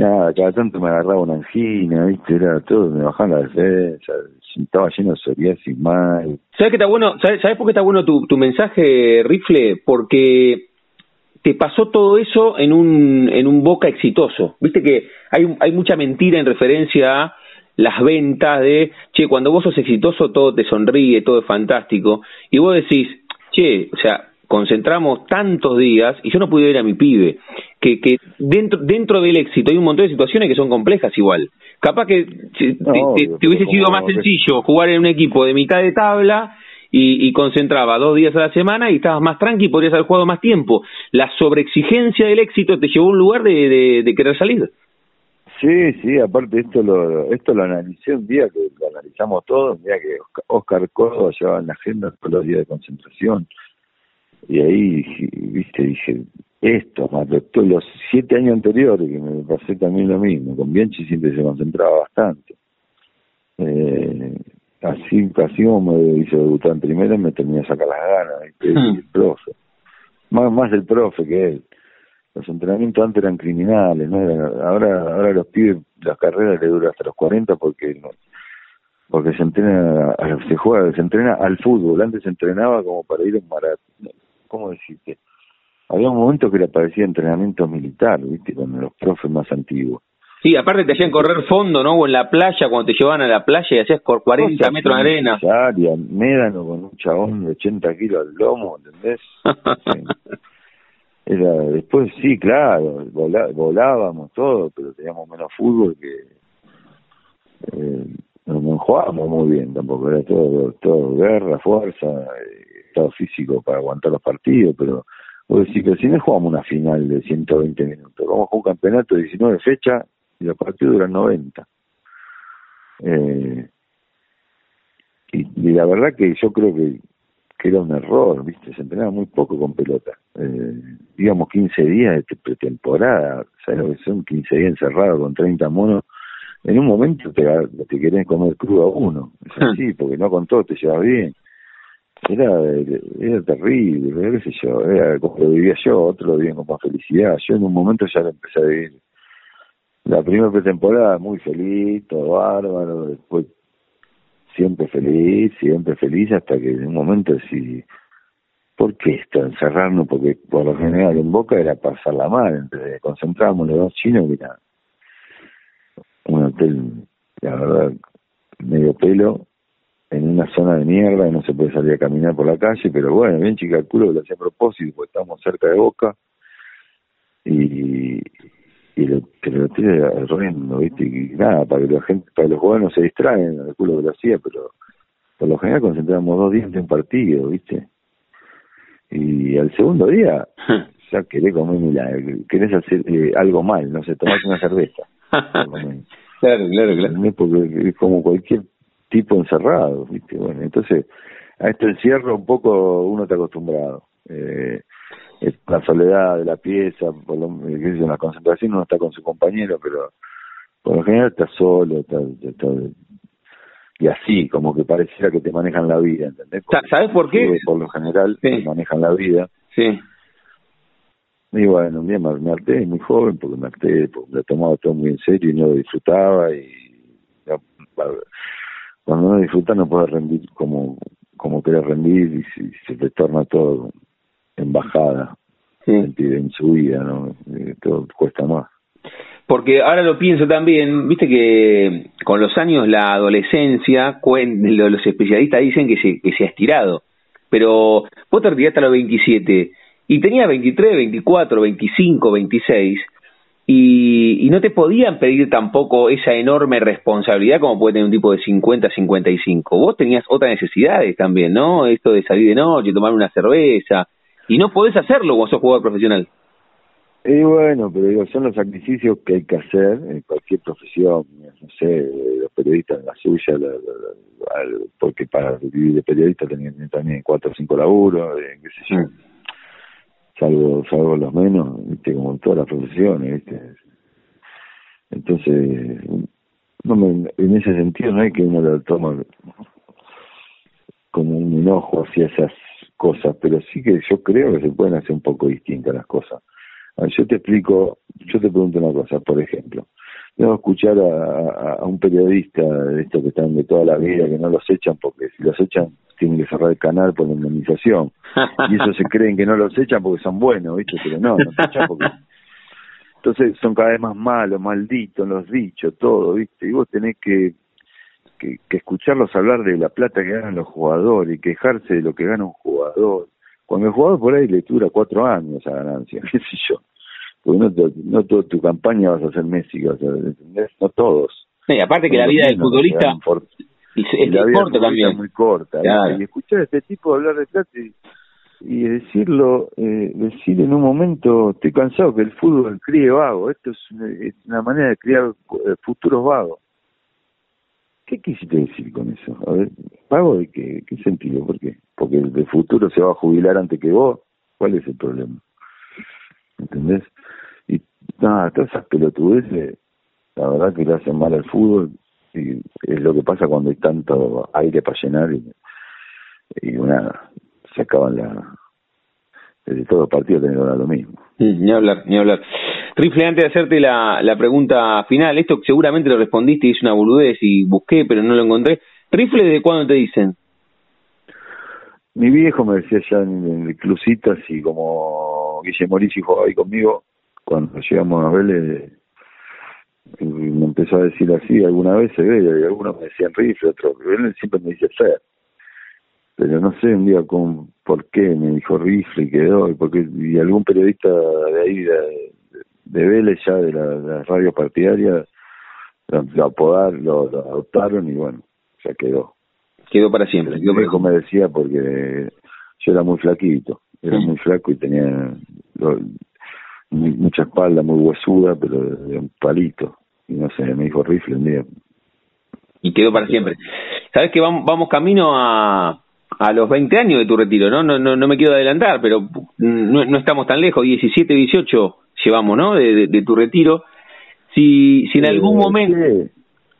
C: Nada, cada tanto me agarraba una angina, ¿viste? Era todo, me bajaban la defensa, estaba lleno de psoriasis mal.
B: ¿Sabes qué está bueno? ¿Sabes, por qué está bueno tu, tu mensaje, Rifle? Porque te pasó todo eso en un, en un boca exitoso. Viste que hay, hay mucha mentira en referencia a las ventas de, che, cuando vos sos exitoso todo te sonríe, todo es fantástico. Y vos decís, che, o sea, concentramos tantos días y yo no pude ver a mi pibe, que, que dentro, dentro del éxito hay un montón de situaciones que son complejas igual. Capaz que te, hubiese sido más sencillo jugar en un equipo de mitad de tabla y, y, concentraba dos días a la semana y estabas más tranqui y podrías haber jugado más tiempo. La sobreexigencia del éxito te llevó a un lugar de, de, querer salir.
C: Sí, sí, aparte esto lo esto lo analicé un día que lo analizamos todos, un día que Oscar Córdoba llevaba en la agenda todos los días de concentración y ahí, viste, dije, esto, más los siete años anteriores, que me pasé también lo mismo, con Bianchi siempre se concentraba bastante. Eh, así, así como me hizo debutar en primera, me terminé a sacar las ganas, hmm. el profe. Más, más el profe que él. Los entrenamientos antes eran criminales, ¿no? ahora, ahora los pibes, las carreras le duran hasta los 40 porque no, porque se entrena, se juega, se entrena al fútbol. Antes se entrenaba como para ir a un maratón ¿cómo decirte? Había un momento que le parecía entrenamiento militar, ¿viste? Con los profes más antiguos.
B: Sí, aparte te hacían correr fondo, ¿no? O en la playa, cuando te llevaban a la playa y hacías 40 metros de arena.
C: Área, médano con un chabón de 80 kilos al lomo, ¿entendés? Era, después sí, claro, volábamos todo, pero teníamos menos fútbol que... Eh, no, jugábamos muy bien tampoco, era todo, todo guerra, fuerza, eh, estado físico para aguantar los partidos, pero Vos decís, pero si no jugamos una final de 120 minutos, vamos a jugar un campeonato de 19 fechas y los partidos duran 90. Eh, y, la verdad que yo creo que, que era un error, ¿viste? Se entrenaba muy poco con pelota. Eh, digamos 15 días de pretemporada, ¿sabes lo que son? 15 días encerrados con 30 monos. En un momento te, te querés comer crudo a uno, es así, porque no con todo te llevas bien era, era terrible, qué sé yo, era como lo vivía yo, otro lo vivían con más felicidad. Yo en un momento ya lo empecé a vivir. La primera pretemporada muy feliz, todo bárbaro, después siempre feliz, siempre feliz, hasta que en un momento decidí, ¿por qué esto? Encerrarnos, porque por lo general en Boca era pasarla mal, entre concentrábamos los dos chinos, que era un hotel, la verdad, medio pelo, en una zona de mierda no se puede salir a caminar por la calle, pero bueno, bien chica el culo lo hacía a propósito, porque estamos cerca de Boca y, y lo, que lo tire horrendo, ¿viste? Y nada, para que la gente, para que los jugadores no se distraen, el culo que lo hacía, pero por lo general concentramos dos días en un partido, ¿viste? Y al segundo día ya querés comer querés hacer eh, algo mal, no sé, tomás una cerveza.
B: claro, claro, claro.
C: Porque es como cualquier tipo encerrado, ¿viste? Bueno, entonces a este encierro un poco uno está acostumbrado. Eh, la soledad de la pieza, por lo, en la concentración uno está con su compañero, pero por lo general está solo, y así, como que pareciera que te manejan la vida, ¿entendés?
B: ¿Sabes por qué?
C: Por lo general te manejan la vida.
B: Sí.
C: Y bueno, un día me, me harté, muy joven, porque me harté, porque lo tomaba todo muy en serio y no lo disfrutaba y cuando uno disfruta no puede rendir como como quiere rendir y se, te torna todo en bajada en su vida, ¿no? todo cuesta más.
B: Porque ahora lo pienso también, viste que con los años la adolescencia, los especialistas dicen que se, que se ha estirado, pero vos te retiraste a los 27 y tenía 23, 24, 25, 26 y, y, no te podían pedir tampoco esa enorme responsabilidad como puede tener un tipo de 50, 55. Vos tenías otras necesidades también, ¿no? Esto de salir de noche, tomar una cerveza, y no podés hacerlo cuando sos jugador profesional.
C: Y bueno, pero digo, son los sacrificios que hay que hacer en cualquier profesión, no sé, los periodistas en la suya, porque para vivir de periodista tenían también cuatro o cinco laburos, eh, qué sé yo. Mm salvo, salvo los menos, ¿viste? como en todas las profesiones, ¿viste? Entonces, no me, en ese sentido no hay que uno lo toma como un enojo hacia esas cosas, pero sí que yo creo que se pueden hacer un poco distintas las cosas. yo te explico, yo te pregunto una cosa, por ejemplo, debo escuchar a, un periodista de estos que están de toda la vida, que no los echan, porque si los echan tienen que cerrar el canal por la indemnización. Y eso se creen que no los echan porque son buenos, ¿viste? Pero no, no echan porque... Entonces son cada vez más malos, malditos, los dichos, todo, ¿viste? Y vos tenés que, que, que escucharlos hablar de la plata que ganan los jugadores y quejarse de lo que gana un jugador. Cuando el jugador por ahí le dura cuatro años esa ganancia, qué sé yo. Porque no, no toda tu campaña vas a ser Messi, vas a. No todos.
B: Sí, aparte que la vida del futbolista
C: y, la vida también. muy corta. Y escuchar a este tipo hablar de plata y, decirlo, eh, decir en un momento, estoy cansado que el fútbol críe vago, esto es una, manera de criar eh, futuros vagos. ¿Qué quisiste decir con eso? A ver, ¿vago de qué, qué sentido? ¿Por qué? Porque el de futuro se va a jubilar antes que vos. ¿Cuál es el problema? ¿Entendés? Y nada, todas esas pelotudeces, la verdad que le hacen mal al fútbol y es lo que pasa cuando hay tanto aire para llenar y, y una se acaban la desde todo partido tener lo mismo
B: mm, ni hablar ni hablar Rifle antes de hacerte la, la pregunta final esto seguramente lo respondiste y es una boludez y busqué pero no lo encontré. Rifle desde cuándo te dicen
C: mi viejo me decía ya en, el Clusitas y como Guille Morici jugaba ahí conmigo cuando llegamos a Vélez me empezó a decir así alguna vez y algunos me decían rifle otros él siempre me dice Fer pero no sé un día con por qué me dijo rifle y quedó y porque y algún periodista de ahí de, de Vélez ya de la, la radio partidaria lo, apodaron lo, adoptaron y bueno ya quedó
B: quedó para siempre
C: mi hijo me decía porque yo era muy flaquito era muy flaco y tenía mucha espalda, muy huesuda, pero de, un palito. Y no sé, me dijo rifle un día.
B: Y quedó para siempre. ¿Sabes que vamos, vamos camino a, a los 20 años de tu retiro, ¿no? No, no, no me quiero adelantar, pero no, no estamos tan lejos, 17, 18 llevamos, ¿no? De, de, tu retiro. Si, si en algún eh, momento...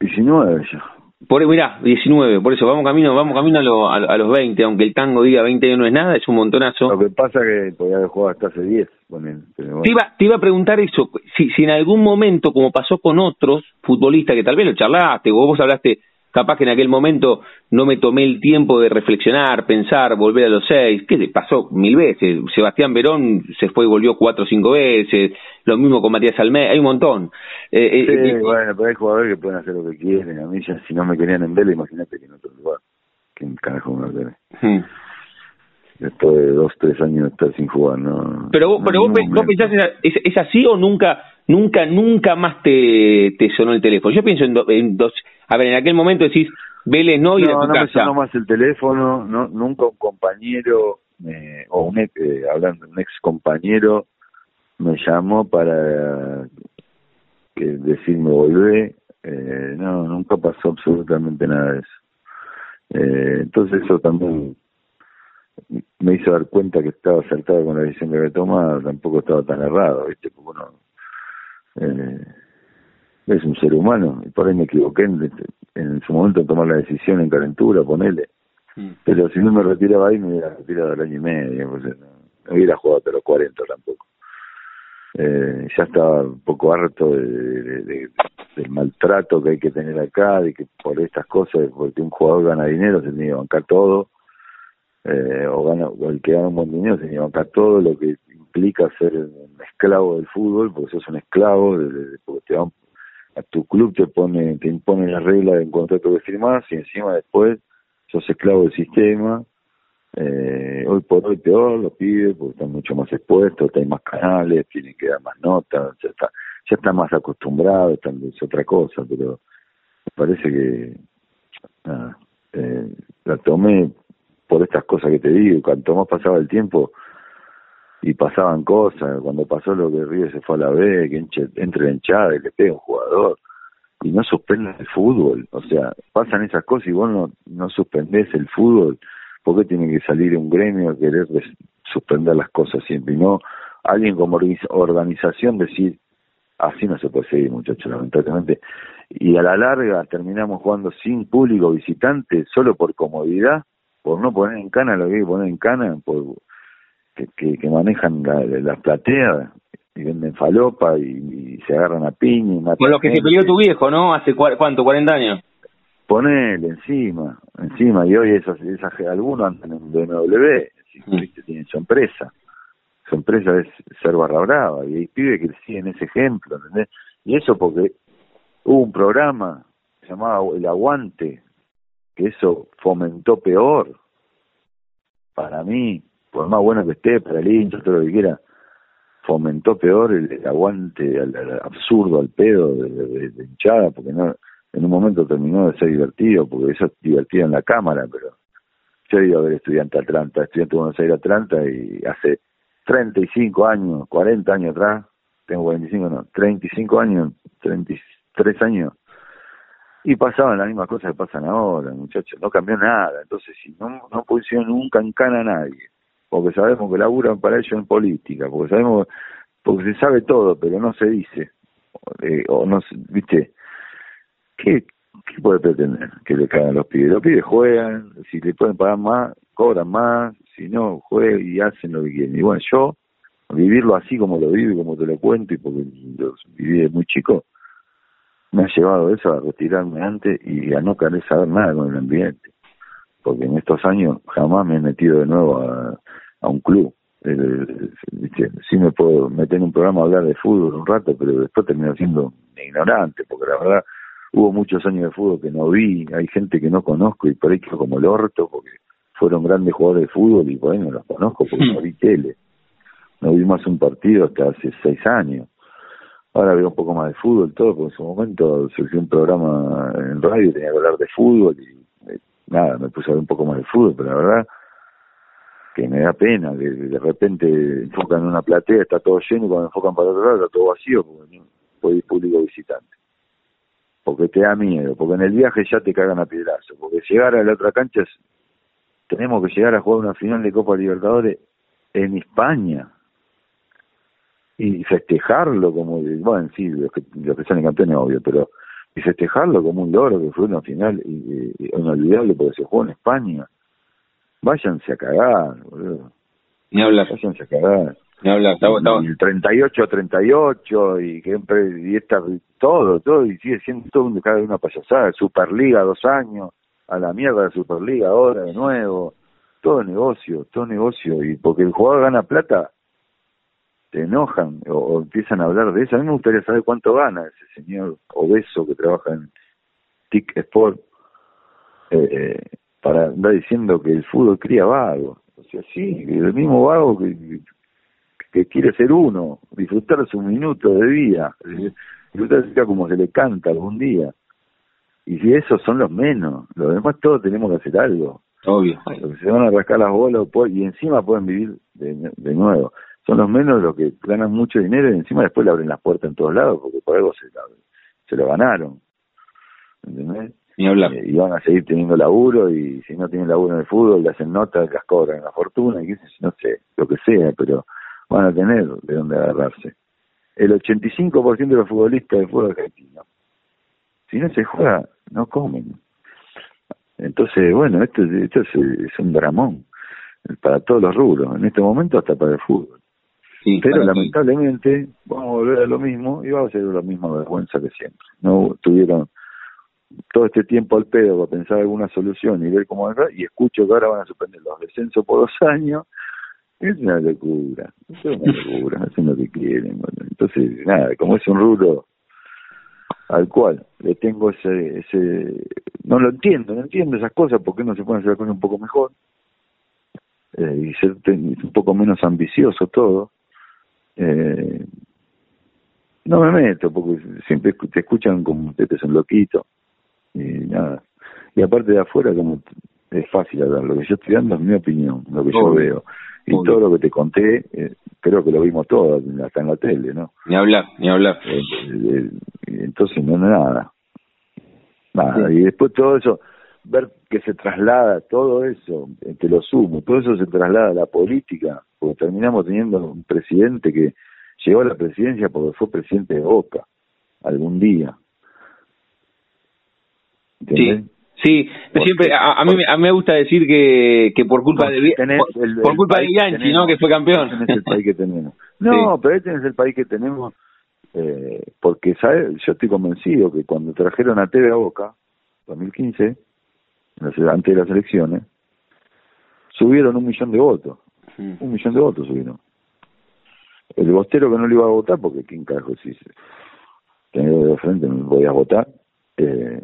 C: 19 ya.
B: Por, mirá, 19, por eso vamos camino, vamos camino a, a, los 20, aunque el tango diga 20 años no es nada, es un montonazo.
C: Lo que pasa es que podía haber jugado hasta hace 10.
B: te, iba, te iba a preguntar eso, si, si en algún momento, como pasó con otros futbolistas que tal vez lo charlaste, o vos hablaste capaz que en aquel momento no me tomé el tiempo de reflexionar, pensar, volver a los seis, ¿qué pasó mil veces? Sebastián Verón se fue y volvió cuatro o cinco veces, lo mismo con Matías Almeida, hay un montón.
C: Eh, eh sí, bueno, pero hay jugadores que pueden hacer lo que quieren, a mí ya, si no me querían en Vélez, imagínate que en otro lugar, ¿quién carajo me va a Después de dos, tres años de estar sin jugar, ¿no?
B: Pero vos, pero vos, pensás, ¿es, ¿es así o nunca nunca, nunca más te, te sonó el teléfono. Yo pienso en, dos, a ver, en aquel momento decís, Vélez no, y
C: no, no me sonó más el teléfono, no, nunca un compañero, eh, o un ex, eh, hablando, un ex compañero me llamó para que decirme volvé, eh, no, nunca pasó absolutamente nada de eso. Eh, entonces eso también me hizo dar cuenta que estaba acertado con la decisión que había tomado, tampoco estaba tan errado, ¿viste? Porque uno eh, es un ser humano, y por ahí me equivoqué en, en su momento de tomar la decisión en calentura, ponele. Pero si no me retiraba ahí, me hubiera retirado al año y medio, pues, no, hubiera jugado hasta los 40 tampoco. Eh, ya estaba un poco harto de, del maltrato que hay que tener acá, de que por estas cosas, porque un jugador gana dinero, se tiene que bancar todo, eh, o, gana, o el que gana un buen dinero se tiene que bancar todo, lo que implica ser un esclavo del fútbol, porque sos un esclavo, de, porque te tu club te pone te impone la regla del contrato que firmás y encima después sos esclavo del sistema. Eh, hoy por hoy peor los pibes porque están mucho más expuestos, hay más canales, tienen que dar más notas, ya está, ya están más acostumbrados, están, es otra cosa, pero me parece que eh, la tomé por estas cosas que te digo, cuanto más pasaba el tiempo, y pasaban cosas, cuando pasó lo que Río se fue a la B, que entre la hinchada le pega un jugador, y no suspenden el fútbol, o sea, pasan esas cosas y vos no, no suspendés el fútbol, ¿por qué tiene que salir un gremio a querer suspender las cosas siempre? Y no alguien como organización decir, así no se puede seguir muchachos, lamentablemente, y a la larga terminamos jugando sin público visitante, solo por comodidad, por no poner en cana lo que hay que poner en cana, por que, que, manejan las la plateas y venden falopa y, se agarran a piña.
B: Con lo que se peleó tu viejo, ¿no? Hace cuánto, 40 años.
C: Ponele encima, encima, y hoy esas, esas algunos andan en BMW, mm. tienen su empresa. Su empresa es ser barra brava, y hay pibes que siguen ese ejemplo, ¿entendés? Y eso porque hubo un programa llamado El Aguante, que eso fomentó peor, para mí, por más bueno que esté, para el hincha, todo lo que quiera, fomentó peor el, aguante al, absurdo, al pedo de, hinchada, porque no en un momento terminó de ser divertido, porque eso es divertido en la cámara, pero yo he ido a ver estudiante Atlanta, estudiante de Buenos Aires Atlanta, y hace 35 años, 40 años atrás, tengo 45, no, 35 años, 33 años, y pasaban las mismas cosas que pasan ahora, muchachos, no cambió nada, entonces si no, no pusieron nunca en cana a nadie, porque sabemos que laburan para ellos en política, porque sabemos, porque se sabe todo, pero no se dice, eh, o no viste, ¿qué, ¿qué puede pretender que le caigan los pibes? Los pibes juegan, si le pueden pagar más, cobran más, si no, juegan y hacen lo que quieren. Y bueno, yo, vivirlo así como lo vivo y como te lo cuento, y porque lo viví de muy chico, me ha llevado eso a retirarme antes y a no querer saber nada con el ambiente. Porque en estos años jamás me he metido de nuevo a, a un club. Eh, sí me puedo meter en un programa a hablar de fútbol un rato, pero después termino siendo ignorante, porque la verdad hubo muchos años de fútbol que no vi, hay gente que no conozco y por ahí quedo como el orto, porque fueron grandes jugadores de fútbol y por ahí no los conozco porque no vi tele. No vi más un partido hasta hace seis años. Ahora veo un poco más de fútbol, todo, porque en su momento surgió un programa en radio tenía que hablar de fútbol y nada, me puse a ver un poco más de fútbol, pero la verdad que me da pena, que de repente enfocan una platea, está todo lleno y cuando enfocan para otro lado está todo vacío porque no puede ir público visitante. Porque te da miedo, porque en el viaje ya te cagan a piedrazo, porque llegar a la otra cancha tenemos que llegar a jugar una final de Copa Libertadores en España y festejarlo como, bueno, sí, los que, los que campeones, obvio, pero y festejarlo como un loro que fue una final y, y, inolvidable porque se jugó en España váyanse a cagar, boludo.
B: Ni hablar.
C: Váyanse a cagar.
B: Ni hablar.
C: Y el 38 38 y siempre y esta, todo, todo, y sigue siendo todo un, cada una payasada. Superliga, dos años, a la mierda de Superliga ahora de nuevo. Todo negocio, todo negocio. Y porque el jugador gana plata, te enojan o, empiezan a hablar de eso. A mí me gustaría saber cuánto gana ese señor obeso que trabaja en TIC Sport. Eh, eh, para andar diciendo que el fútbol cría vago. O sea, sí, el mismo vago que, que quiere ser uno, disfrutar su minuto de vida, disfrutar como se le canta algún día. Y si esos son los menos, los demás todos tenemos que hacer algo.
B: Obvio.
C: Los que se van a rascar las bolas y encima pueden vivir de, de nuevo. Son los menos los que ganan mucho dinero y encima después le abren las puertas en todos lados porque por algo se, se lo ganaron. ¿Entendés?
B: Eh,
C: y van a seguir teniendo laburo y si no tienen laburo en el fútbol le hacen notas, las cobran la fortuna y qué sé, no sé, lo que sea, pero van a tener de dónde agarrarse. El 85% de los futbolistas del fútbol argentino, si no se juega, no comen. Entonces, bueno, esto, esto es, un dramón para todos los rubros, en este momento hasta para el fútbol. Pero lamentablemente vamos a volver a lo mismo y va a ser la misma vergüenza que siempre. No tuvieron todo este tiempo al pedo para pensar alguna solución y ver cómo va y escucho que ahora van a suspender los descensos por dos años, es una locura, es una locura, hacen lo que quieren. Entonces, nada, como es un rubro al cual le tengo ese, ese, no lo entiendo, no entiendo esas cosas, ¿por qué no se pueden hacer las cosas un poco mejor? Eh, y ser un poco menos ambicioso todo. Eh, no me meto, porque siempre te escuchan como que es un loquito y nada. Y aparte de afuera, como es fácil hablar, lo que yo estoy dando es mi opinión, lo que yo veo. Y todo lo que te conté, eh, creo que lo vimos todo, hasta en la tele, ¿no?
B: Ni hablar, ni hablar.
C: Eh, eh, entonces, no, nada. Nada. Y después todo eso, ver que se traslada todo eso, te lo sumo, todo eso se traslada a la política, porque terminamos teniendo un presidente que llegó a la presidencia porque fue presidente de Boca algún día.
B: Sí. Sí, siempre a, mí a mí me gusta decir que, que por culpa de por, culpa de Bianchi, ¿no? Que fue campeón.
C: Este es el país que tenemos. No, pero este es el país que tenemos eh, porque ¿sabes? yo estoy convencido que cuando trajeron a TV a Boca 2015 antes de las elecciones subieron un millón de votos un millón de votos subieron el bostero que no le iba a votar porque quién carajo si tenía de frente no a votar eh,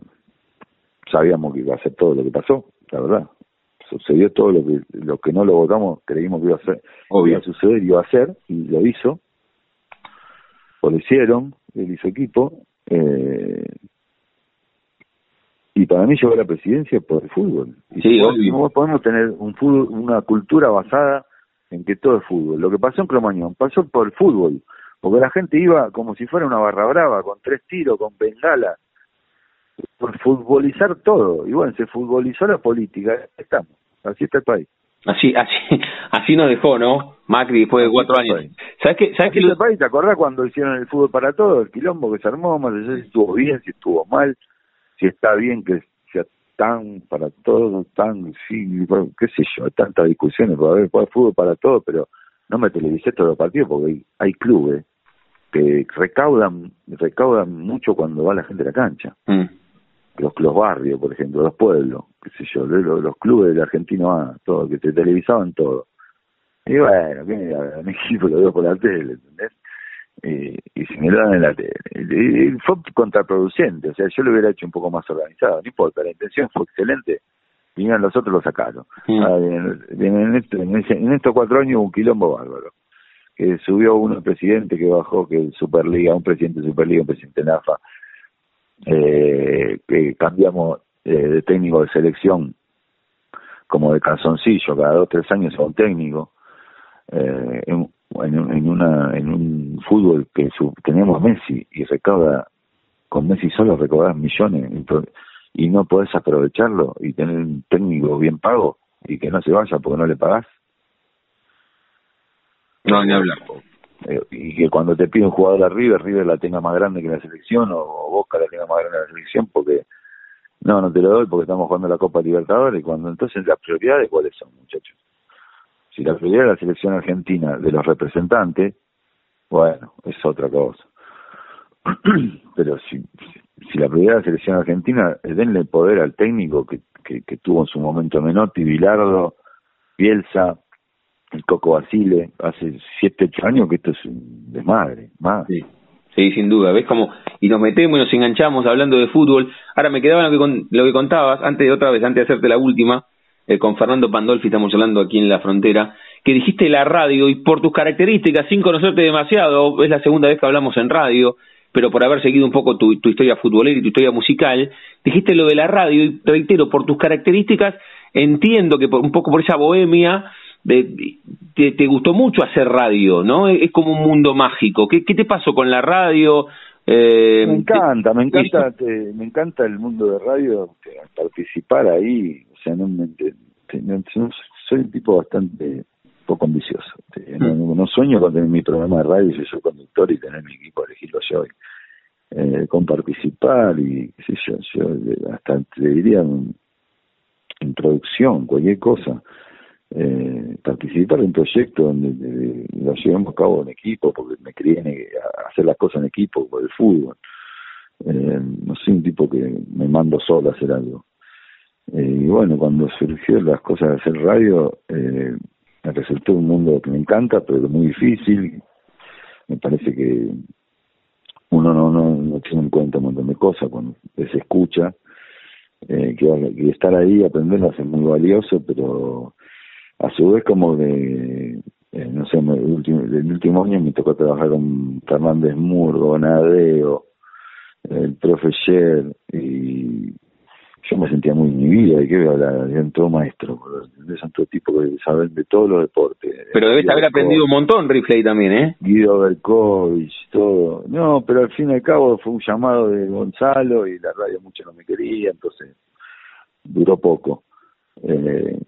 C: sabíamos que iba a ser todo lo que pasó, la verdad. Sucedió todo lo que lo que no lo votamos, creímos que iba a ser, iba a suceder iba a ser, y lo hizo. O lo hicieron, él y su equipo. Eh, y para mí llegó a la presidencia por el fútbol. Y
B: sí,
C: podemos tener un fútbol, una cultura basada en que todo es fútbol. Lo que pasó en Cromañón pasó por el fútbol, porque la gente iba como si fuera una barra brava, con tres tiros, con bengala, por futbolizar todo. Y bueno, se futbolizó la política, estamos, así está el país.
B: Así, así, así nos dejó, ¿no? Macri después de cuatro años.
C: ¿Sabes qué? ¿Sabes qué? País, ¿te acordás cuando hicieron el fútbol para todo? El quilombo que se armó, más allá si estuvo bien, si estuvo mal, si está bien que tan para todos, tan, sí, qué sé yo, tantas discusiones para ver cuál fútbol para todo, pero no me televisé todos los partidos porque hay, hay clubes que recaudan recaudan mucho cuando va la gente a la cancha. Mm los, los barrios, por ejemplo, los pueblos, qué sé yo, los, los clubes del argentino A, todo, que te televisaban todo. Y bueno, a mi equipo lo veo por la tele, ¿entendés? Y, y lo dan en la tele. Y, fue contraproducente, o sea, yo lo hubiera hecho un poco más organizado, no importa, la intención fue excelente, vinieron los otros lo sacaron. Ah, en, en, estos cuatro años un quilombo bárbaro que subió uno presidente que bajó que el Superliga, un presidente de Superliga, un presidente de NAFA, eh, que cambiamos eh, de técnico de selección como de calzoncillo, cada dos tres años a un técnico, eh, en, en, una, en un fútbol que su, tenemos Messi y recauda, con Messi solo recaudás millones y no podés aprovecharlo y tener un técnico bien pago y que no se vaya porque no le pagás.
B: No, ni hablar.
C: Eh, y que cuando te pide un jugador a River, River la tenga más grande que la selección o, Boca la tenga más grande que la selección porque no, no te lo doy porque estamos jugando la Copa Libertadores y cuando entonces las prioridades cuáles son muchachos. Si la prioridad de la selección argentina de los representantes, bueno, es otra cosa. Pero si, si la prioridad de la selección argentina, denle poder al técnico que, que, tuvo en su momento Menotti, Bilardo, Bielsa, el Coco Basile, hace siete, ocho años que esto es un desmadre, más.
B: Sí. Sin duda. ¿Ves cómo? Y nos metemos y nos enganchamos hablando de fútbol. Ahora me quedaba lo que, lo que contabas, antes de otra vez, antes de hacerte la última, eh, con Fernando Pandolfi, estamos hablando aquí en la frontera, que dijiste la radio y por tus características, sin conocerte demasiado, es la segunda vez que hablamos en radio, pero por haber seguido un poco tu, tu historia futbolera y tu historia musical, dijiste lo de la radio y reitero, por tus características, entiendo que por, un poco por esa bohemia, te, te, gustó mucho hacer radio, ¿no? Es como un mundo mágico. ¿Qué, qué te pasó con la radio?
C: Eh, me encanta, me encanta, me encanta el mundo de radio, participar ahí, sea, no, soy un tipo bastante poco ambicioso. No, no, sueño con tener mi programa de radio y soy conductor y tener mi equipo, elegirlo yo. Eh, con participar y qué sé yo, yo hasta te diría en producción, cualquier cosa eh, participar en un proyecto donde lo llevamos a cabo en equipo, porque me crié a hacer las cosas en equipo, por el fútbol. Eh, no soy un tipo que me mando solo a hacer algo. Eh, y bueno, cuando surgió las cosas de hacer radio, eh, me resultó un mundo que me encanta, pero muy difícil. Me parece que uno no, no, no tiene en cuenta un montón de cosas cuando se escucha. Eh, que, estar ahí, aprenderlo es muy valioso, pero a su vez como de, eh, no sé, el último, el último año me tocó trabajar con Fernández Murgo, Nadeo, el profe Sher, y yo me sentía muy inhibido, ¿y qué voy a hablar? Eran todo maestro, son todo tipo que saben de todos los deportes.
B: Pero debes haber aprendido un montón, Rifley, también, ¿eh?
C: Guido Berkovich, todo. No, pero al fin y al cabo fue un llamado de Gonzalo y la radio mucho no me quería, entonces duró poco. Eh,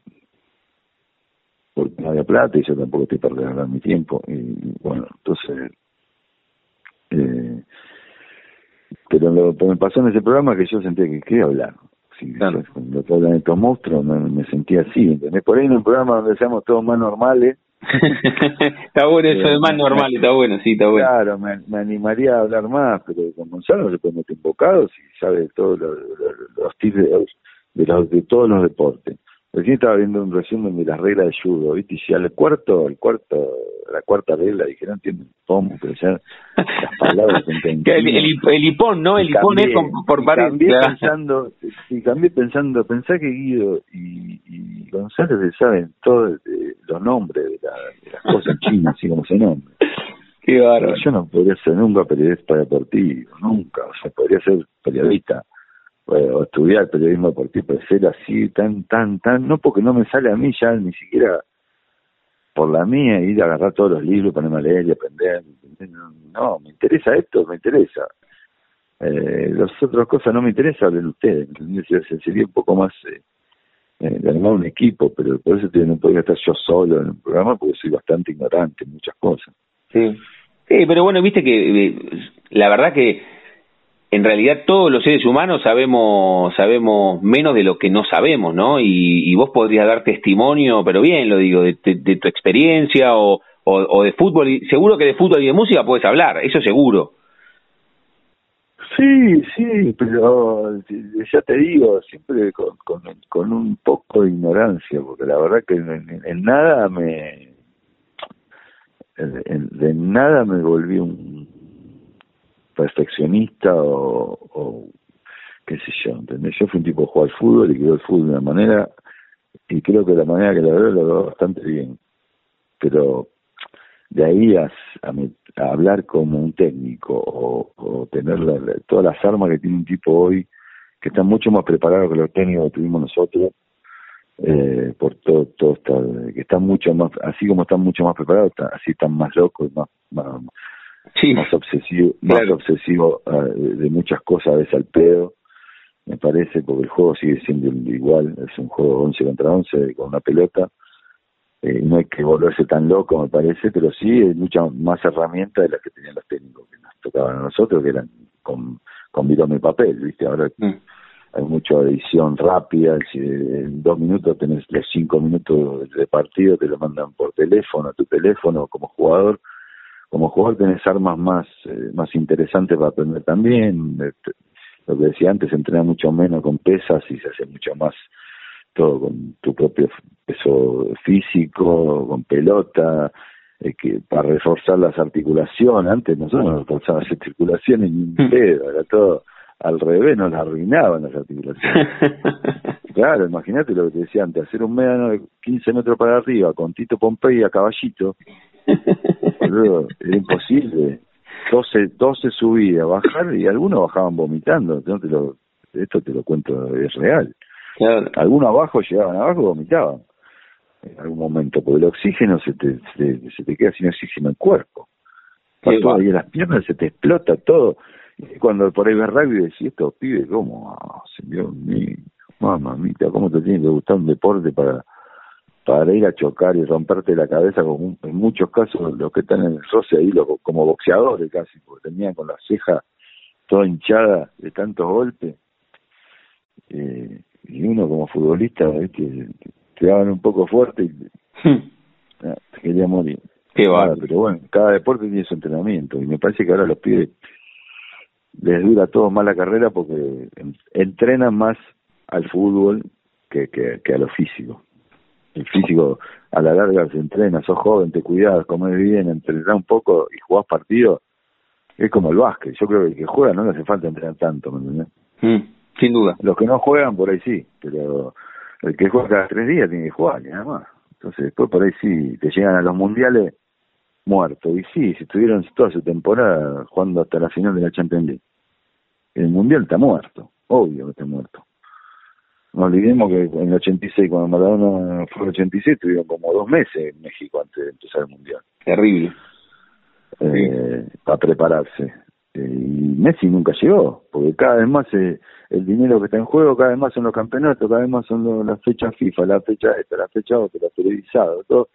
C: porque no había plata y yo tampoco estoy para regalar mi tiempo. Y bueno, entonces. Eh, pero lo que me pasó en ese programa que yo sentía que quería hablar. Sí, Cuando te hablan de estos monstruos me, sentía así, ¿entendés? Por ahí en un programa donde seamos todos más normales.
B: está bueno eso de más eh, normal, está bueno, sí, está bueno.
C: Claro, me, me, animaría a hablar más, pero con Gonzalo no se puede meter bocados y sabe todos los, los, tips de, los, de todos los deportes. Recién estaba viendo un resumen de las reglas de judo, ¿viste? Y si al cuarto, el cuarto, la cuarta regla, dije, no entiendo cómo, pero ya las palabras
B: el, el, el, hipón, ¿no? El hipón es por pared.
C: Cambié pensando, y cambié pensando, pensá que Guido y, y González se saben todos los nombres de, las cosas chinas, así como se nombran.
B: Qué bárbaro.
C: Yo no podría ser nunca periodista deportivo, nunca, o sea, podría ser periodista o estudiar periodismo deportivo, pero ser así, tan, tan, tan, no porque no me sale a mí ya ni siquiera por la mía, ir a agarrar todos los libros, ponerme a leer y aprender, no, me interesa esto, me interesa. Eh, las otras cosas no me interesa, hablen ustedes, Sería un poco más eh, eh, de armar un equipo, pero por eso no podría estar yo solo en un programa porque soy bastante ignorante en muchas cosas.
B: Sí, sí pero bueno, viste que eh, la verdad que en realidad todos los seres humanos sabemos sabemos menos de lo que no sabemos, ¿no? Y, vos podrías dar testimonio, pero bien lo digo, de, tu experiencia o, o, de fútbol. Seguro que de fútbol y de música puedes hablar, eso seguro.
C: Sí, sí, pero ya te digo, siempre con, con, un poco de ignorancia, porque la verdad que en, nada me... de nada me volví un perfeccionista o, qué sé yo, ¿entendés? Yo fui un tipo que jugó al fútbol y que el fútbol de una manera, y creo que la manera que la veo lo veo bastante bien. Pero de ahí a, a, hablar como un técnico o, tener todas las armas que tiene un tipo hoy, que está mucho más preparado que los técnicos que tuvimos nosotros, eh, por todo, todo está, que están mucho más, así como están mucho más preparados, así están más locos, más, más, más obsesivo, más obsesivo ah, de muchas cosas a veces al pedo, me parece, porque el juego sigue siendo igual, es un juego 11 contra 11 con una pelota, eh, no hay que volverse tan loco, me parece, pero sí hay muchas más herramientas de las que tenían los técnicos que nos tocaban a nosotros, que eran con, con mi papel, ¿viste? Ahora mm. hay mucha edición rápida, si en dos minutos tenés los cinco minutos de partido, te lo mandan por teléfono, a tu teléfono como jugador. Como jugador tenés armas más, eh, más interesantes para aprender también. Este, lo que decía antes, se entrena mucho menos con pesas y se hace mucho más todo con tu propio peso físico, con pelota, eh, que para reforzar las articulaciones. Antes nosotros no reforzábamos las articulaciones ni un hmm. pedo, era todo al revés, nos arruinaban las articulaciones. claro, imagínate lo que te decía antes, hacer un mediano de 15 metros para arriba con Tito Pompey a caballito, era imposible. 12, 12 subía, bajar y algunos bajaban vomitando. No te lo, esto te lo cuento, es real. Algunos abajo llegaban abajo y vomitaban en algún momento, porque el oxígeno se te, se, te queda sin oxígeno en el cuerpo. y en las piernas se te explota todo. Y cuando por ahí ves rugby decís, estos pibes, ¿cómo? Oh, señor mío, mamita, ¿cómo te tiene que gustar un deporte para para ir a chocar y romperte la cabeza, como en muchos casos los que están en el roce ahí, como boxeadores casi, porque tenían con la ceja toda hinchada de tantos golpes. Eh, y uno como futbolista, ¿viste? te daban un poco fuerte y hmm. ah, te quería morir.
B: Qué
C: pero bueno, cada deporte tiene su entrenamiento y me parece que ahora los pibes les dura todo más la carrera porque entrenan más al fútbol que, que, que a lo físico. El físico a la larga se entrena, sos joven, te cuidas, comes bien, entrenar un poco y jugás partido, es como el básquet. Yo creo que el que juega no le hace falta entrenar tanto, ¿me entiendes?
B: Hmm. Sin duda.
C: Los que no juegan por ahí sí, pero el que juega cada tres días tiene que jugar, nada más. Entonces después por ahí sí, te llegan a los mundiales muertos. Y sí, si estuvieron toda su temporada jugando hasta la final de la Champions League. El mundial está muerto, obvio que está muerto. No olvidemos que en el 86, cuando Maradona fue el 86, estuvieron como dos meses en México antes de empezar el mundial.
B: Terrible.
C: Eh, Para prepararse. Eh, y Messi nunca llegó, porque cada vez más el dinero que está en juego, cada vez más son los campeonatos, cada vez más son las fechas FIFA, la fecha esta, la fecha otra, la televisado, todo.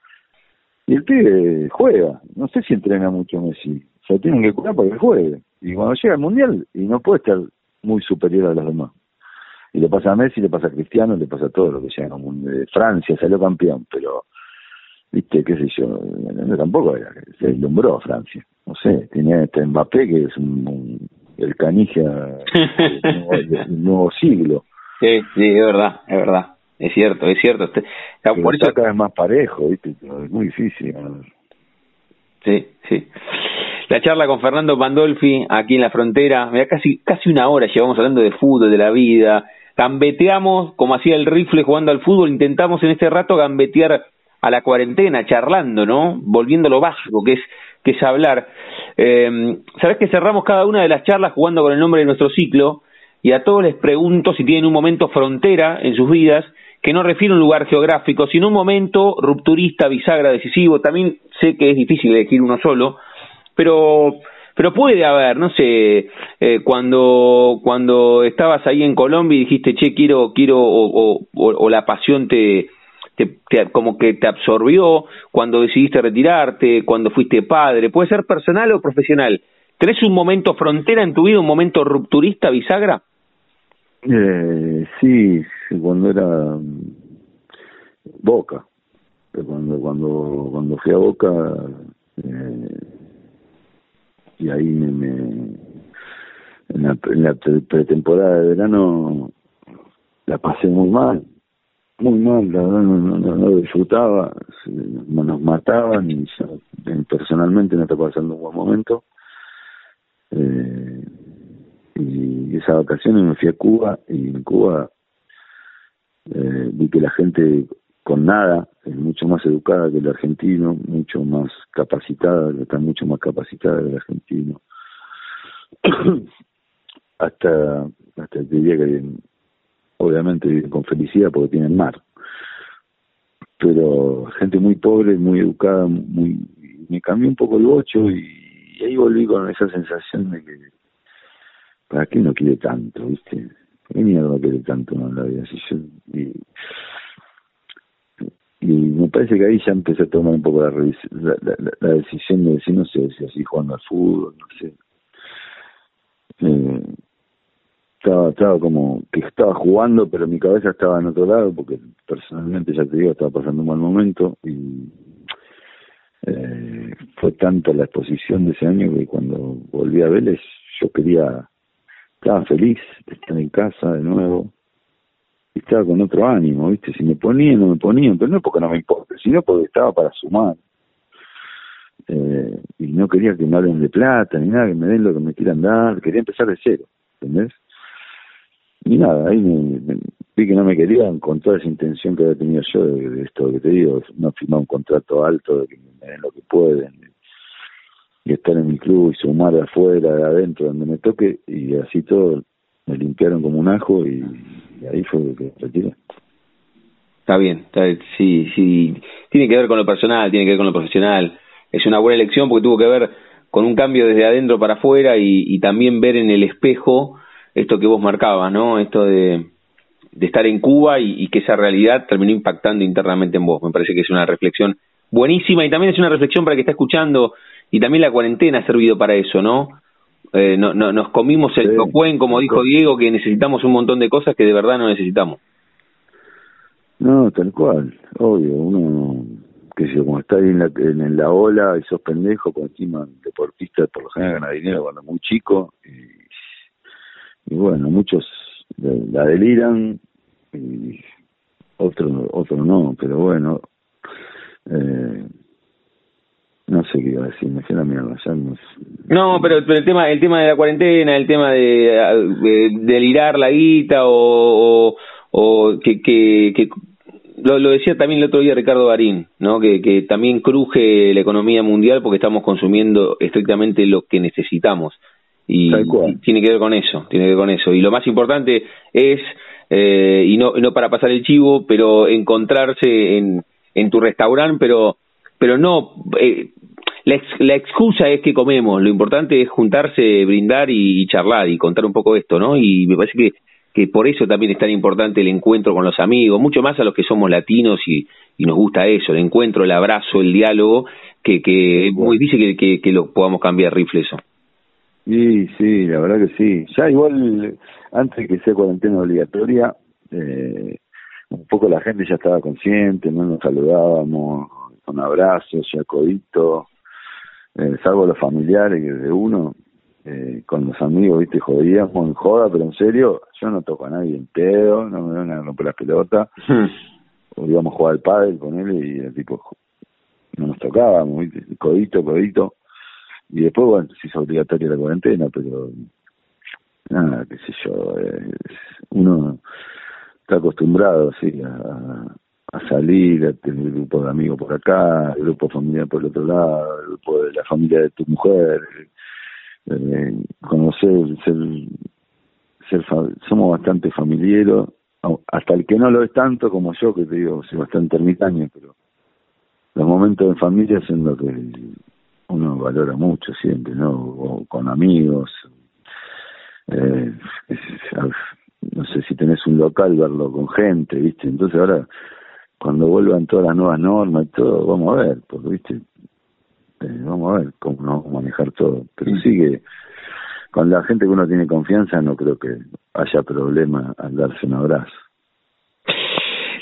C: Y el pibe juega, no sé si entrena mucho Messi, se tienen que curar para que juegue. Y cuando llega al Mundial, y no puede estar muy superior a los demás. Y le pasa a Messi, le pasa a Cristiano, le pasa a todo lo que llega al Mundial. Francia salió campeón, pero viste, qué sé yo, tampoco era, se deslumbró Francia. No sé, tenía este Mbappé que es un, el canija del nuevo, siglo.
B: Sí, sí, es verdad, es verdad. Es cierto, es cierto. Este,
C: por eso... cada vez más parejo, ¿viste? Es muy difícil.
B: Sí, sí. La charla con Fernando Pandolfi aquí en la frontera, mira, casi, casi una hora llevamos hablando de fútbol, de la vida. Gambeteamos, como hacía el rifle jugando al fútbol, intentamos en este rato gambetear a la cuarentena, charlando, ¿no? Volviendo a lo básico, que es, que es hablar. Eh, Sabes que cerramos cada una de las charlas jugando con el nombre de nuestro ciclo y a todos les pregunto si tienen un momento frontera en sus vidas que no refiere a un lugar geográfico, sino un momento rupturista, bisagra, decisivo. También sé que es difícil elegir uno solo, pero pero puede haber, no sé, eh, cuando cuando estabas ahí en Colombia y dijiste, che, quiero, quiero, o, la pasión te, te, como que te absorbió cuando decidiste retirarte, cuando fuiste padre, puede ser personal o profesional. ¿Tenés un momento frontera en tu vida, un momento rupturista, bisagra?
C: Eh, sí, cuando era mm, Boca, cuando cuando cuando fui a Boca eh, y ahí me, me en la, en la pretemporada de verano la pasé muy mal muy mal, la verdad no, no, no disfrutaba, nos mataban y personalmente no estaba pasando un buen momento. Eh, y esa vacaciones me fui a Cuba y en Cuba eh, vi que la gente con nada es mucho más educada que el argentino, mucho más capacitada, está mucho más capacitada que el argentino. hasta hasta día que obviamente con felicidad porque tienen mar. pero gente muy pobre, muy educada, muy me cambió un poco el bocho y, ahí volví con esa sensación de que ¿para qué no quiere tanto, viste? ¿Para qué no quiere tanto en la vida? y, me parece que ahí ya empecé a tomar un poco la, la, decisión de decir, no sé, si así jugando al fútbol, no sé. Eh, estaba, estaba como que estaba jugando, pero mi cabeza estaba en otro lado, porque personalmente, ya te digo, estaba pasando un mal momento y eh, fue tanto la exposición de ese año que cuando volví a Vélez yo quería, estaba feliz de estar en casa de nuevo, y estaba con otro ánimo, ¿viste? Si me ponían, no me ponían, pero no porque no me importe, sino porque estaba para sumar. Eh, y no quería que me hablen de plata ni nada, que me den lo que me quieran dar, quería empezar de cero, ¿entendés? y nada, ahí vi que no me querían con toda esa intención que había tenido yo de, esto que te digo, no firmar un contrato alto, de que me den lo que pueden, y estar en mi club y sumar de afuera, de adentro, donde me toque, y así todo me limpiaron como un ajo y, ahí fue que retiré.
B: Está bien, está sí, sí, tiene que ver con lo personal, tiene que ver con lo profesional, es una buena elección porque tuvo que ver con un cambio desde adentro para afuera y, también ver en el espejo esto que vos marcabas, ¿no? Esto de, estar en Cuba y, que esa realidad terminó impactando internamente en vos. Me parece que es una reflexión buenísima y también es una reflexión para que está escuchando y también la cuarentena ha servido para eso, ¿no? Eh, no, no nos comimos el sí, como dijo Diego, que necesitamos un montón de cosas que de verdad no necesitamos.
C: No, tal cual, obvio, uno, que si como está ahí en la, en la ola y sos pendejo, por encima deportista por lo general gana dinero cuando es muy chico y y bueno, muchos la deliran y otros otro no, pero bueno, eh, no sé qué iba a decir, me fui la mierda, ya no,
B: no pero, el tema el tema de la cuarentena, el tema de, delirar la guita o, o, que, que, que lo, lo, decía también el otro día Ricardo Barín, ¿no? Que, que también cruje la economía mundial porque estamos consumiendo estrictamente lo que necesitamos y, tiene que ver con eso, tiene que ver con eso. Y lo más importante es, eh, y no, no para pasar el chivo, pero encontrarse en, en tu restaurante, pero, pero no, eh, la, la excusa es que comemos, lo importante es juntarse, brindar y, charlar y contar un poco esto, ¿no? Y me parece que, que por eso también es tan importante el encuentro con los amigos, mucho más a los que somos latinos y, y nos gusta eso, el encuentro, el abrazo, el diálogo, que, que es muy difícil que, que, que lo podamos cambiar, rifle eso.
C: Sí, sí, la verdad que sí. Ya igual, antes que sea cuarentena obligatoria, eh, un poco la gente ya estaba consciente, no nos saludábamos con abrazos, ya codito, eh, salvo los familiares de uno, eh, con los amigos, viste, jodíamos en joda, pero en serio, yo no toco a nadie en pedo, no me vengan a romper las pelotas, o íbamos a jugar al pádel con él y el tipo, no nos tocábamos, viste, codito, codito, y después, bueno, se hizo obligatoria la cuarentena, pero nada, qué sé yo, uno está acostumbrado, sí, a, a salir, a tener grupo de amigos por acá, grupo familiar por el otro lado, el grupo de la familia de tu mujer, eh, conocer, ser, ser, somos bastante familiares, hasta el que no lo es tanto como yo, que te digo, soy bastante ermitaño, pero los momentos en familia son lo que uno valora mucho siempre, ¿no? con amigos. Eh, no sé si tenés un local, verlo con gente, ¿viste? Entonces ahora, cuando vuelvan todas las nuevas normas y todo, vamos a ver, porque, ¿viste? Eh, vamos a ver cómo nos vamos a manejar todo. Pero sí que con la gente que uno tiene confianza no creo que haya problema al darse un abrazo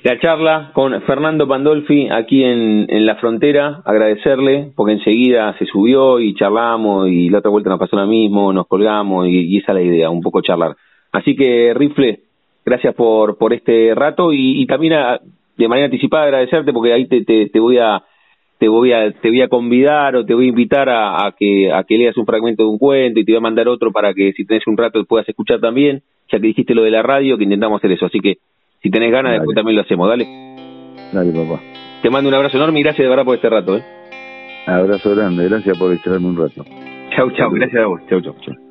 B: la charla con Fernando Pandolfi aquí en, en la frontera, agradecerle porque enseguida se subió y charlamos y la otra vuelta nos pasó lo mismo, nos colgamos y, esa es la idea, un poco charlar. Así que Rifle, gracias por, por este rato y, también de manera anticipada agradecerte porque ahí te, te, te voy a te voy a te voy a convidar o te voy a invitar a, a, que a que leas un fragmento de un cuento y te voy a mandar otro para que si tenés un rato puedas escuchar también ya que dijiste lo de la radio que intentamos hacer eso así que si tenés ganas, después también lo hacemos, dale.
C: Dale, papá.
B: Te mando un abrazo enorme y gracias de verdad por este rato, ¿eh?
C: Abrazo grande, gracias por distraerme un rato.
B: Chau, chau, gracias a vos. Chau, chau. chau.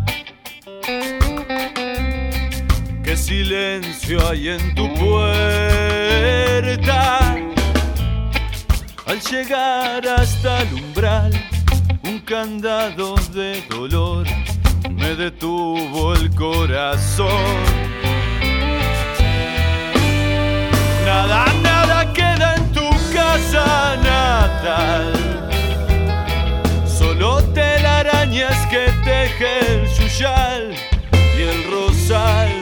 D: qué silencio hay en tu puerta. Al llegar hasta el umbral, un candado de dolor me detuvo el corazón. Nada, nada queda en tu casa natal. Solo telarañas que teje el yuyal y el rosal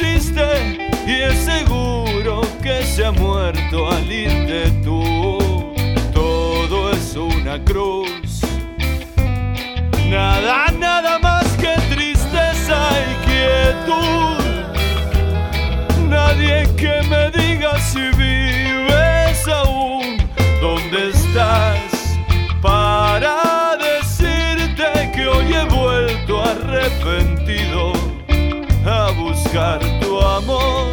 D: y es seguro que se ha muerto al irte tú. Todo es una cruz. Nada, nada más que tristeza y quietud. Nadie que me diga si vives aún, ¿dónde estás? Para decirte que hoy he vuelto a buscar tu amor.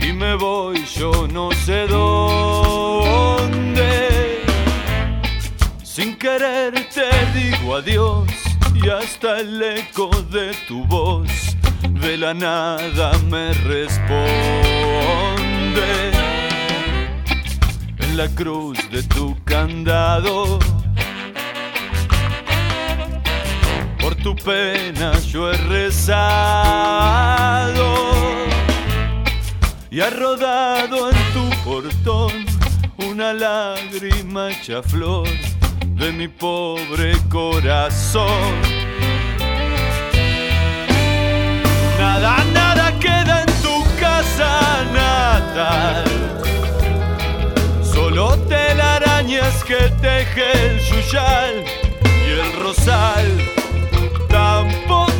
D: Y me voy yo no sé dónde. Sin querer te digo adiós y hasta el eco de tu voz de la nada me responde. En la cruz de tu candado tu pena yo he rezado y ha rodado en tu portón una lágrima hecha flor de mi pobre corazón. Nada, nada queda en tu casa natal, solo telarañas que teje el yuyal y el rosal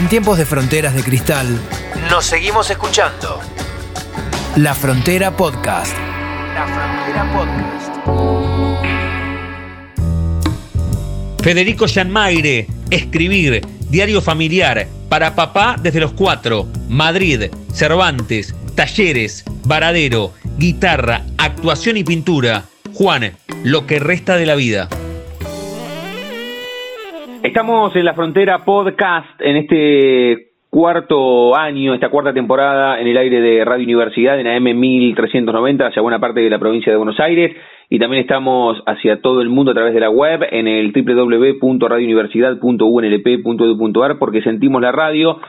A: en tiempos de fronteras de cristal, nos seguimos escuchando. La Frontera Podcast. La Frontera
E: Podcast. Federico Janmaire, escribir, diario familiar, para papá desde los cuatro, Madrid, Cervantes, talleres, varadero, guitarra, actuación y pintura. Juan, lo que resta de la vida.
B: Estamos en la frontera podcast en este cuarto año, esta cuarta temporada en el aire de Radio Universidad en AM 1390 hacia buena parte de la provincia de Buenos Aires y también estamos hacia todo el mundo a través de la web en el www.radiouniversidad.unlp.edu.ar porque sentimos la radio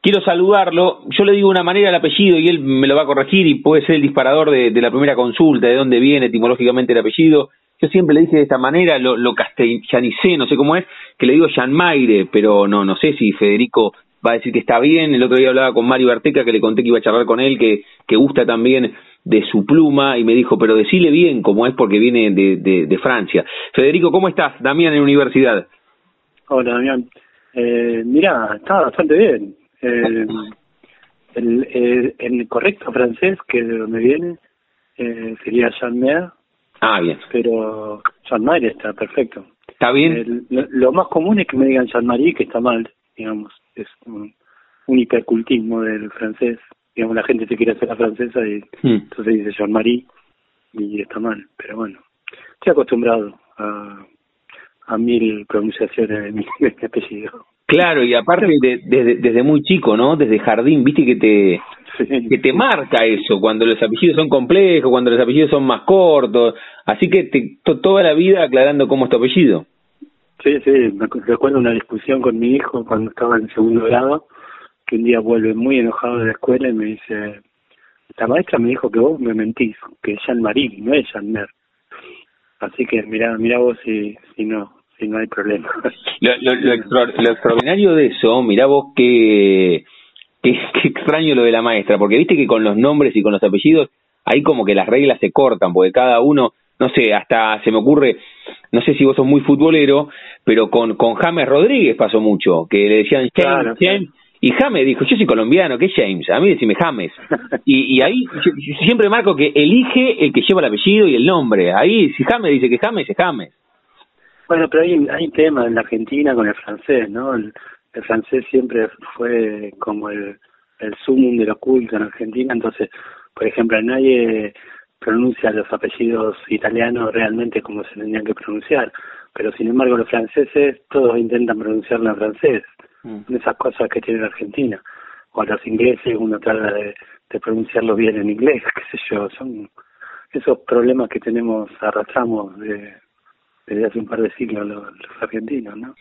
B: quiero saludarlo. Yo le digo una manera al apellido y él me lo va a corregir y puede ser el disparador de, la primera consulta, de dónde viene etimológicamente el apellido. Yo siempre le dije de esta manera, lo, lo castellanicé, no sé cómo es, que le digo Jean Maire, pero no, no sé si Federico va a decir que está bien. El otro día hablaba con Mario Arteca, que le conté que iba a charlar con él, que, que gusta también de su pluma, y me dijo, pero decile bien cómo es porque viene de, de, Francia. Federico, ¿cómo estás? Damián en universidad.
F: Hola, Damián. Eh, mira, está bastante bien. Eh, el, el, correcto francés, que de donde viene, eh, sería Jean Mer.
B: Ah, bien.
F: Pero Jean Marie está perfecto.
B: ¿Está bien?
F: lo, más común es que me digan Jean Marie, que está mal, digamos. Es un, hipercultismo del francés. Digamos, la gente se quiere hacer la francesa y hmm. entonces dice Jean Marie y está mal. Pero bueno, estoy acostumbrado a, a mil pronunciaciones de mi apellido.
B: Claro, y aparte de, desde muy chico, ¿no? Desde jardín, viste que te que te marca eso, cuando los apellidos son complejos, cuando los apellidos son más cortos, así que te, toda la vida aclarando cómo es tu apellido.
F: Sí, sí, me recuerdo una discusión con mi hijo cuando estaba en segundo grado, que un día vuelve muy enojado de la escuela y me dice, la maestra me dijo que vos me mentís, que es Jean-Marie, no es Jean-Mer. Así que mira, mira vos si, si no, si no hay problema.
B: Lo, lo, extraordinario de eso, mirá vos qué, qué, extraño lo de la maestra, porque viste que con los nombres y con los apellidos, ahí como que las reglas se cortan, porque cada uno, no sé, hasta se me ocurre, no sé si vos sos muy futbolero, pero con, con James Rodríguez pasó mucho, que le decían James, y James dijo, yo soy colombiano, ¿qué es James? A mí decime James. Y, y ahí siempre marco que elige el que lleva el apellido y el nombre. Ahí, si James dice que James, es James.
F: Bueno, pero hay, hay tema en la Argentina con el francés, ¿no? El, francés siempre fue como el, el sumum de lo culto en Argentina, entonces, por ejemplo, nadie pronuncia los apellidos italianos realmente como se tendrían que pronunciar, pero sin embargo los franceses todos intentan pronunciarlo en francés, mm. esas cosas que tiene la Argentina, o los ingleses uno trata de, de pronunciarlo bien en inglés, qué sé yo, son esos problemas que tenemos, arrastramos de, desde hace un par de siglos los, argentinos, ¿no?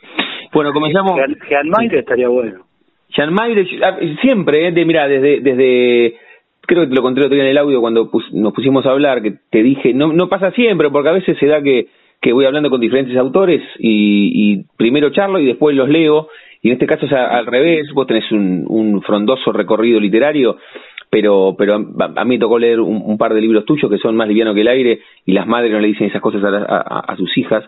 B: Bueno, comenzamos...
F: Jean Mayre estaría bueno.
B: Jean Mayre, ah, siempre, ¿eh? de, mira, desde, desde, creo que te lo conté otro día en el audio cuando nos pusimos a hablar, que te dije, no, no pasa siempre, porque a veces se da que, que voy hablando con diferentes autores y, y primero charlo y después los leo, y en este caso es al revés, vos tenés un, un frondoso recorrido literario pero pero a, mí me tocó leer un, par de libros tuyos que son más livianos que el aire y las madres no le dicen esas cosas a, sus hijas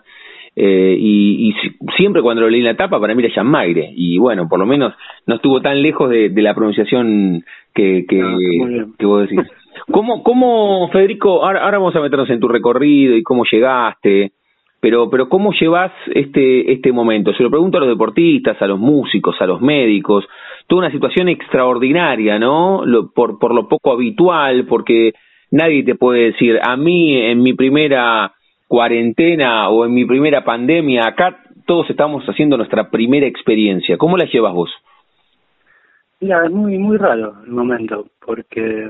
B: eh, y, siempre cuando lo leí en la tapa para mí era Jean y bueno por lo menos no estuvo tan lejos de, la pronunciación que que, ah, que vos decís ¿Cómo, cómo Federico, ahora, ahora vamos a meternos en tu recorrido y cómo llegaste, pero, pero ¿cómo llevas este, este momento? Se lo pregunto a los deportistas, a los músicos, a los médicos, toda una situación extraordinaria, ¿no? Lo, por, por lo poco habitual, porque nadie te puede decir, a mí en mi primera cuarentena o en mi primera pandemia, acá todos estamos haciendo nuestra primera experiencia. ¿Cómo la llevas vos?
F: Mira, es muy, muy raro el momento, porque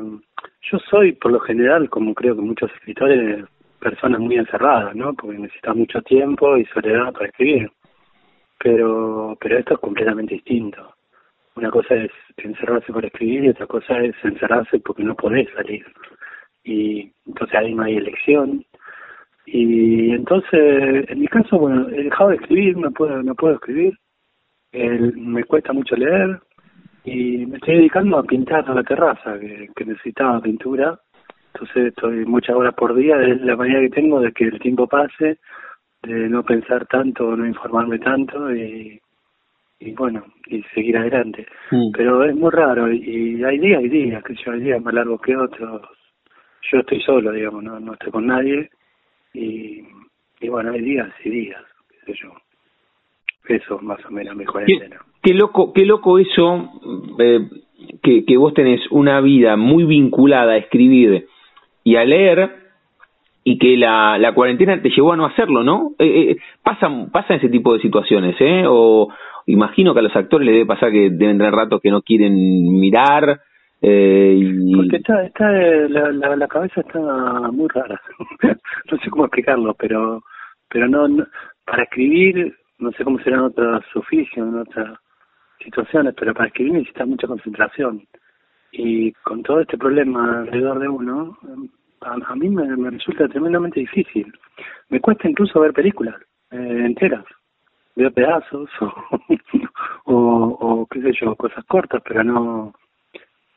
F: yo soy, por lo general, como creo que muchos escritores, personas muy encerradas, ¿no? Porque necesitan mucho tiempo y soledad para escribir. Pero, pero esto es completamente distinto. Una cosa es encerrarse para escribir y otra cosa es encerrarse porque no podés salir. Y entonces ahí no hay elección. Y entonces, en mi caso, bueno, he dejado de escribir, no puedo, no puedo escribir. me cuesta mucho leer y me estoy dedicando a pintar la terraza, que, que necesitaba pintura. Entonces estoy muchas horas por día, es la manera que tengo de que el tiempo pase, de no pensar tanto, no informarme tanto y, y bueno, y seguir adelante. Mm. Pero es muy raro y, hay días y días, que yo hay días más largos que otros. Yo estoy solo, digamos, no, no estoy con nadie y, y bueno, hay días y días, qué sé yo. Eso más o menos mi cuarentena.
B: Qué, qué loco, qué loco eso, eh, que, que vos tenés una vida muy vinculada a escribir y a leer y que la, la cuarentena te llevó a no hacerlo, ¿no? Eh, eh, pasan, pasan ese tipo de situaciones, ¿eh? O, imagino que a los actores les debe pasar que deben tener ratos que no quieren mirar. Eh, y...
F: Porque está, está la, la, la cabeza está muy rara. no sé cómo explicarlo, pero pero no, para escribir, no sé cómo será en otros oficios, en, otra, situaciones, pero para escribir necesitas mucha concentración. Y con todo este problema alrededor de uno, a, mí me, resulta tremendamente difícil. Me cuesta incluso ver películas eh, enteras. Veo pedazos o, o, qué sé yo, cosas cortas, pero no,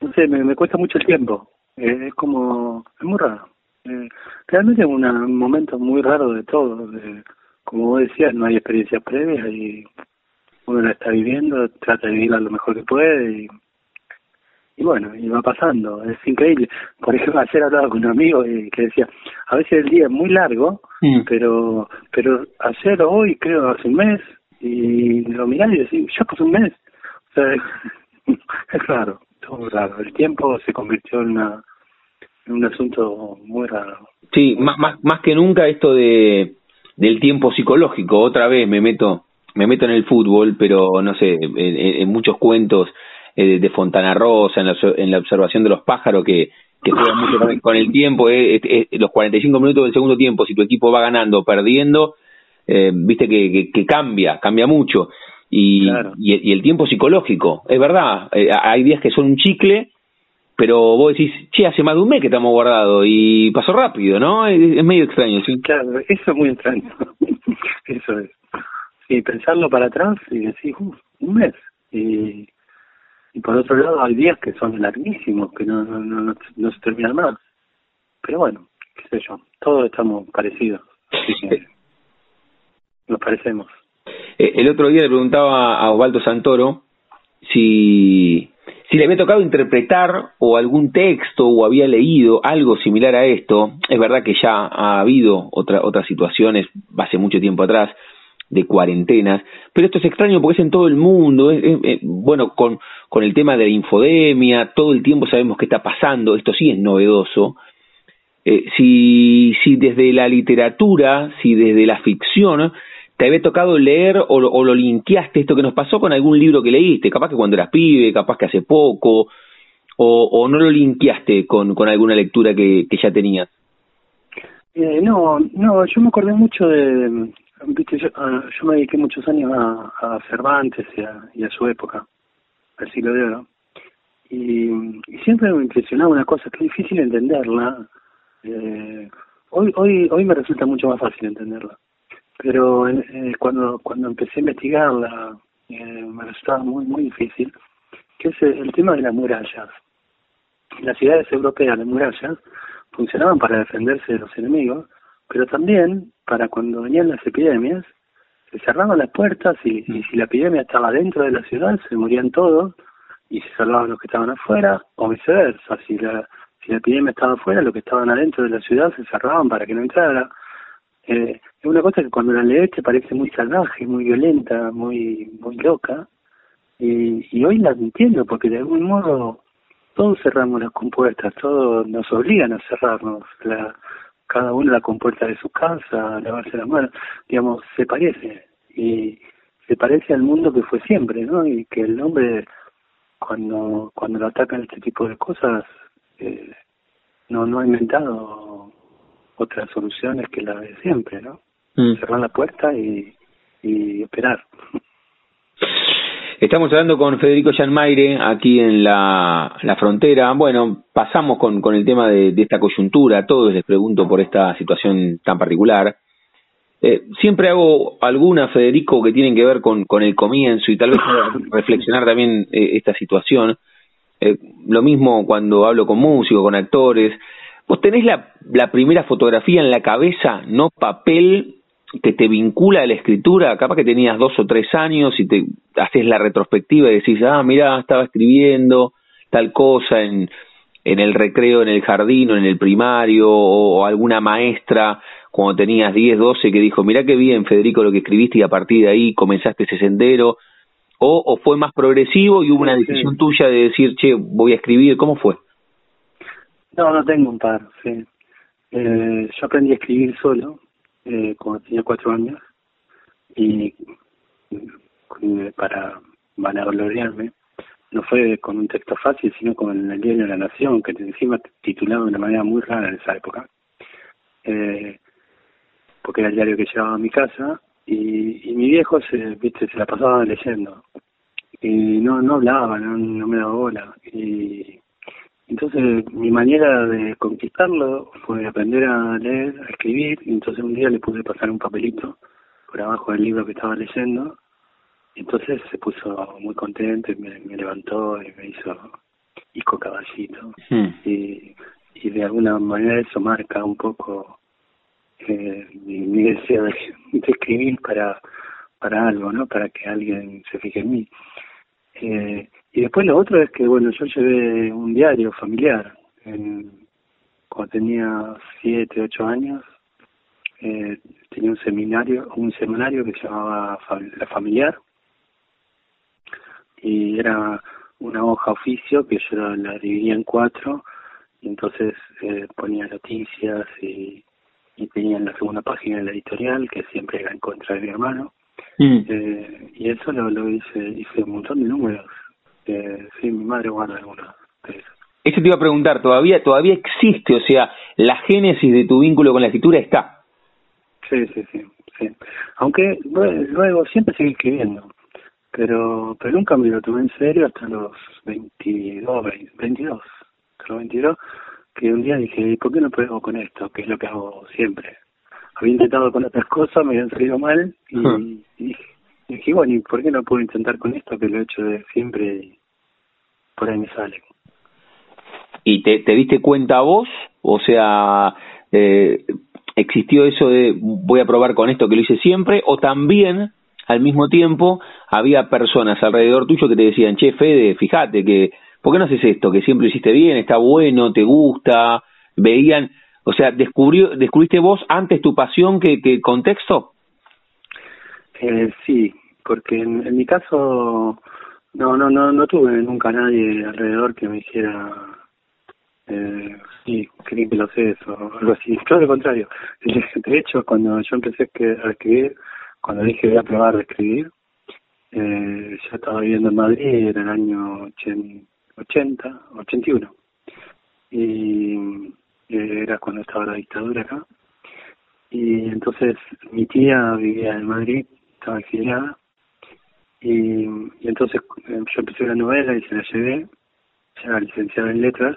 F: no sé, me, me cuesta mucho el tiempo. Eh, es como, es muy raro. Eh, realmente es un momento muy raro de todo. De, como vos decías, no hay experiencias previas y uno la está viviendo, trata de vivirla lo mejor que puede y, y bueno, y va pasando, es increíble. Por ejemplo, ayer hablaba con un amigo y que decía, a veces el día es muy largo, mm. pero pero ayer o hoy, creo, hace un mes, y lo mirás y decís, ya pasó un mes. O sea, es raro, todo raro. El tiempo se convirtió en una un asunto muy raro.
B: Sí, más, más, más que nunca esto de del tiempo psicológico. Otra vez me meto me meto en el fútbol, pero no sé, en, muchos cuentos eh, de Fontana Rosa, en la, en la observación de los pájaros que que juegan mucho con el, tiempo, eh, los 45 minutos del segundo tiempo, si tu equipo va ganando o perdiendo, eh, viste que, que, cambia, cambia mucho. Y, y, el tiempo psicológico, es verdad, eh, hay días que son un chicle pero vos decís, che, hace más de un mes que estamos guardados y pasó rápido, ¿no? Es, medio extraño, ¿sí?
F: Claro, eso es muy extraño. eso es. Sí, pensarlo para atrás y decir, uff, un mes. Y, y por otro lado, hay días que son larguísimos, que no, no, no, no se terminan más. Pero bueno, qué sé yo, todos estamos parecidos. Así que nos parecemos.
B: Eh, el otro día le preguntaba a Osvaldo Santoro si si le había tocado interpretar o algún texto o había leído algo similar a esto, es verdad que ya ha habido otra, otras situaciones hace mucho tiempo atrás de cuarentenas, pero esto es extraño porque es en todo el mundo, bueno, con, con el tema de la infodemia, todo el tiempo sabemos qué está pasando, esto sí es novedoso. Eh, si, si desde la literatura, si desde la ficción, te había tocado leer o, o, lo linkeaste esto que nos pasó con algún libro que leíste, capaz que cuando eras pibe, capaz que hace poco, o, o no lo linkeaste con, alguna lectura que, ya tenías.
F: Eh, no, no, yo me acordé mucho de, yo, ah, yo me dediqué muchos años a, Cervantes y a, su época, al siglo de oro, y, y, siempre me impresionaba una cosa que es difícil entenderla. Eh, hoy, hoy, hoy me resulta mucho más fácil entenderla pero eh, cuando cuando empecé a investigarla eh, me resultaba muy muy difícil que es el, tema de las murallas las ciudades europeas las murallas funcionaban para defenderse de los enemigos pero también para cuando venían las epidemias se cerraban las puertas y, y si la epidemia estaba dentro de la ciudad se morían todos y se salvaban los que estaban afuera o viceversa. Si la si la epidemia estaba afuera los que estaban adentro de la ciudad se cerraban para que no entrara. Eh, es una cosa que cuando la lees te parece muy salvaje, muy violenta, muy muy loca, y, y hoy la entiendo porque de algún modo todos cerramos las compuertas, todos nos obligan a cerrarnos, la, cada uno la compuerta de su casa, lavarse las manos, digamos, se parece, y se parece al mundo que fue siempre, ¿no? Y que el hombre, cuando, cuando lo atacan este tipo de cosas, eh, no, no ha inventado otras soluciones que la de siempre, ¿no? Mm. Cerrar la puerta y, y esperar.
B: Estamos hablando con Federico Janmaire aquí en la, la frontera. Bueno, pasamos con, con el tema de, esta coyuntura. A todos les pregunto por esta situación tan particular. Eh, siempre hago algunas, Federico, que tienen que ver con, con el comienzo y tal vez reflexionar también eh, esta situación. Eh, lo mismo cuando hablo con músicos, con actores. Vos tenés la, la primera fotografía en la cabeza, no papel, que te vincula a la escritura, capaz que tenías dos o tres años y te haces la retrospectiva y decís, ah, mira, estaba escribiendo tal cosa en, en el recreo, en el jardín o en el primario, o, alguna maestra cuando tenías 10, 12 que dijo, mira qué bien, Federico, lo que escribiste y a partir de ahí comenzaste ese sendero, o, o fue más progresivo y hubo una decisión tuya de decir, che, voy a escribir, ¿cómo fue?
F: No, no tengo un par, sí. Eh, yo aprendí a escribir solo eh, cuando tenía cuatro años y eh, para vanagloriarme no fue con un texto fácil, sino con el diario de la Nación, que encima titulado de una manera muy rara en esa época, eh, porque era el diario que llevaba a mi casa y, y mi viejo se, viste, se la pasaba leyendo. y no no hablaba, no, no me daba bola. Y entonces mi manera de conquistarlo fue aprender a leer, a escribir, y entonces un día le pude pasar un papelito por abajo del libro que estaba leyendo, y entonces se puso muy contento y me, levantó y me hizo hijo caballito. Hmm. Y, y de alguna manera eso marca un poco eh, mi, deseo de, escribir para para algo, ¿no? Para que alguien se fije en mí. Eh, y después lo otro es que, bueno, yo llevé un diario familiar. En, cuando tenía siete, ocho años, eh, tenía un seminario, un semanario que se llamaba La Familiar. Y era una hoja oficio que yo la, dividía en cuatro. Y entonces eh, ponía noticias y, y tenía en la segunda página la editorial, que siempre era en contra de mi hermano. Mm. Eh, y eso lo, lo hice, hice un montón de números sí, mi madre guarda alguna
B: Eso te iba a preguntar, ¿todavía, todavía existe? O sea, la génesis de tu vínculo con la escritura está.
F: Sí, sí, sí. sí. Aunque luego siempre seguí escribiendo, pero pero nunca me lo tomé en serio hasta los 22, 22, hasta los 22, que un día dije, ¿por qué no pruebo con esto? Que es lo que hago siempre. Había intentado con otras cosas, me habían salido mal y, y dije, bueno, ¿y por qué no puedo intentar con esto que lo he hecho de siempre y por ahí me sale?
B: ¿Y te, te diste cuenta vos? O sea, eh, ¿existió eso de voy a probar con esto que lo hice siempre? ¿O también, al mismo tiempo, había personas alrededor tuyo que te decían, che, Fede, fíjate que, ¿por qué no haces esto? Que siempre hiciste bien, está bueno, te gusta, veían, o sea, descubrió, ¿descubriste vos antes tu pasión que, que contexto?
F: Eh, sí, porque en, en mi caso no no no no tuve nunca nadie alrededor que me dijera eh, sí qué que lo sé o algo así. Todo lo contrario. De hecho cuando yo empecé a escribir cuando dije voy a probar de escribir eh, yo estaba viviendo en Madrid era el año 80 81 y eh, era cuando estaba la dictadura acá. Y entonces mi tía vivía en Madrid estaba exiliada y, y entonces eh, yo empecé una novela y se la llevé, ya licenciada en letras,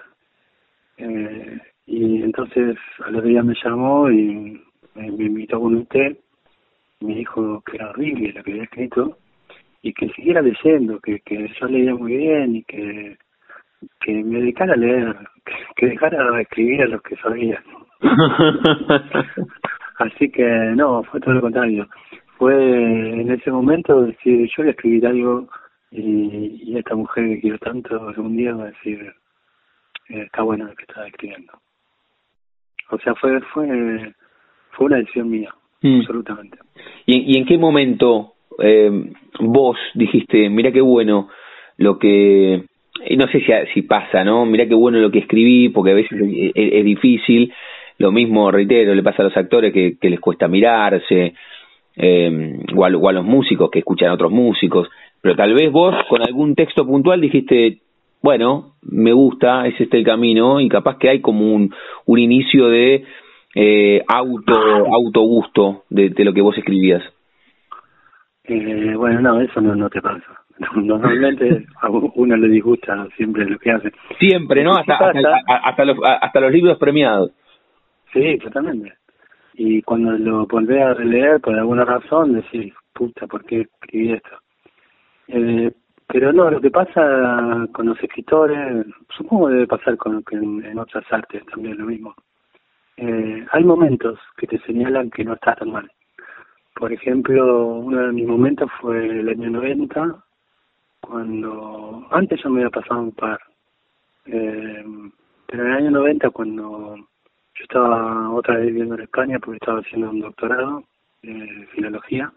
F: eh, y entonces a los días me llamó y me, invitó con un té, me dijo que era horrible lo que había escrito, y que siguiera leyendo, que, que yo leía muy bien y que, que me dedicara a leer, que, dejara de escribir a los que sabía. Así que no, fue todo lo contrario fue en ese momento decir, yo voy a escribir algo y, y esta mujer que quiero tanto algún día va a decir, eh, está bueno lo que estaba escribiendo. O sea, fue fue fue una decisión mía, mm. absolutamente.
B: ¿Y, ¿Y en qué momento eh, vos dijiste, mira qué bueno lo que y no sé si, si pasa, ¿no? Mira qué bueno lo que escribí, porque a veces es, es, difícil. Lo mismo, reitero, le pasa a los actores que, que les cuesta mirarse, eh, o, a, los músicos que escuchan a otros músicos, pero tal vez vos con algún texto puntual dijiste, bueno, me gusta, es este el camino, y capaz que hay como un, un inicio de eh, auto, auto gusto de, lo que vos escribías.
F: Eh, bueno, no, eso no, no te pasa. Normalmente a uno le disgusta siempre lo que hace.
B: Siempre, ¿no? Hasta, hasta, hasta, los, hasta los libros premiados.
F: Sí, totalmente y cuando lo volvés a releer por alguna razón decís, puta, ¿por qué escribí esto? Eh, pero no, lo que pasa con los escritores, supongo debe pasar con, en otras artes también lo mismo. Eh, hay momentos que te señalan que no estás tan mal. Por ejemplo, uno de mis momentos fue el año 90, cuando antes yo me había pasado un par, eh, pero en el año 90 cuando yo estaba otra vez viviendo en España porque estaba haciendo un doctorado de filología.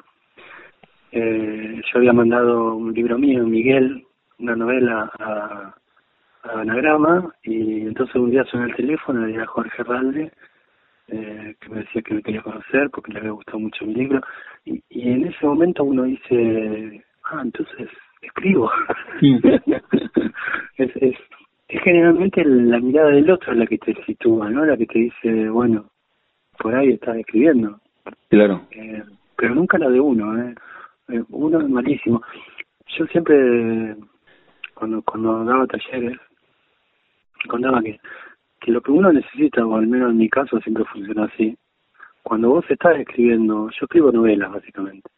F: Eh, yo había mandado un libro mío, Miguel, una novela a, Anagrama, y entonces un día sonó el teléfono y era Jorge Ralde, eh, que me decía que me quería conocer porque le había gustado mucho mi libro. Y, y en ese momento uno dice, ah, entonces escribo. es, es, es generalmente la mirada del otro la que te sitúa, ¿no? La que te dice, bueno, por ahí estás escribiendo.
B: Claro.
F: Eh, pero nunca la de uno, ¿eh? ¿eh? Uno es malísimo. yo siempre, cuando, cuando daba talleres, contaba que, que lo que uno necesita, o al menos en mi caso siempre funciona así, cuando vos estás escribiendo, yo escribo novelas básicamente,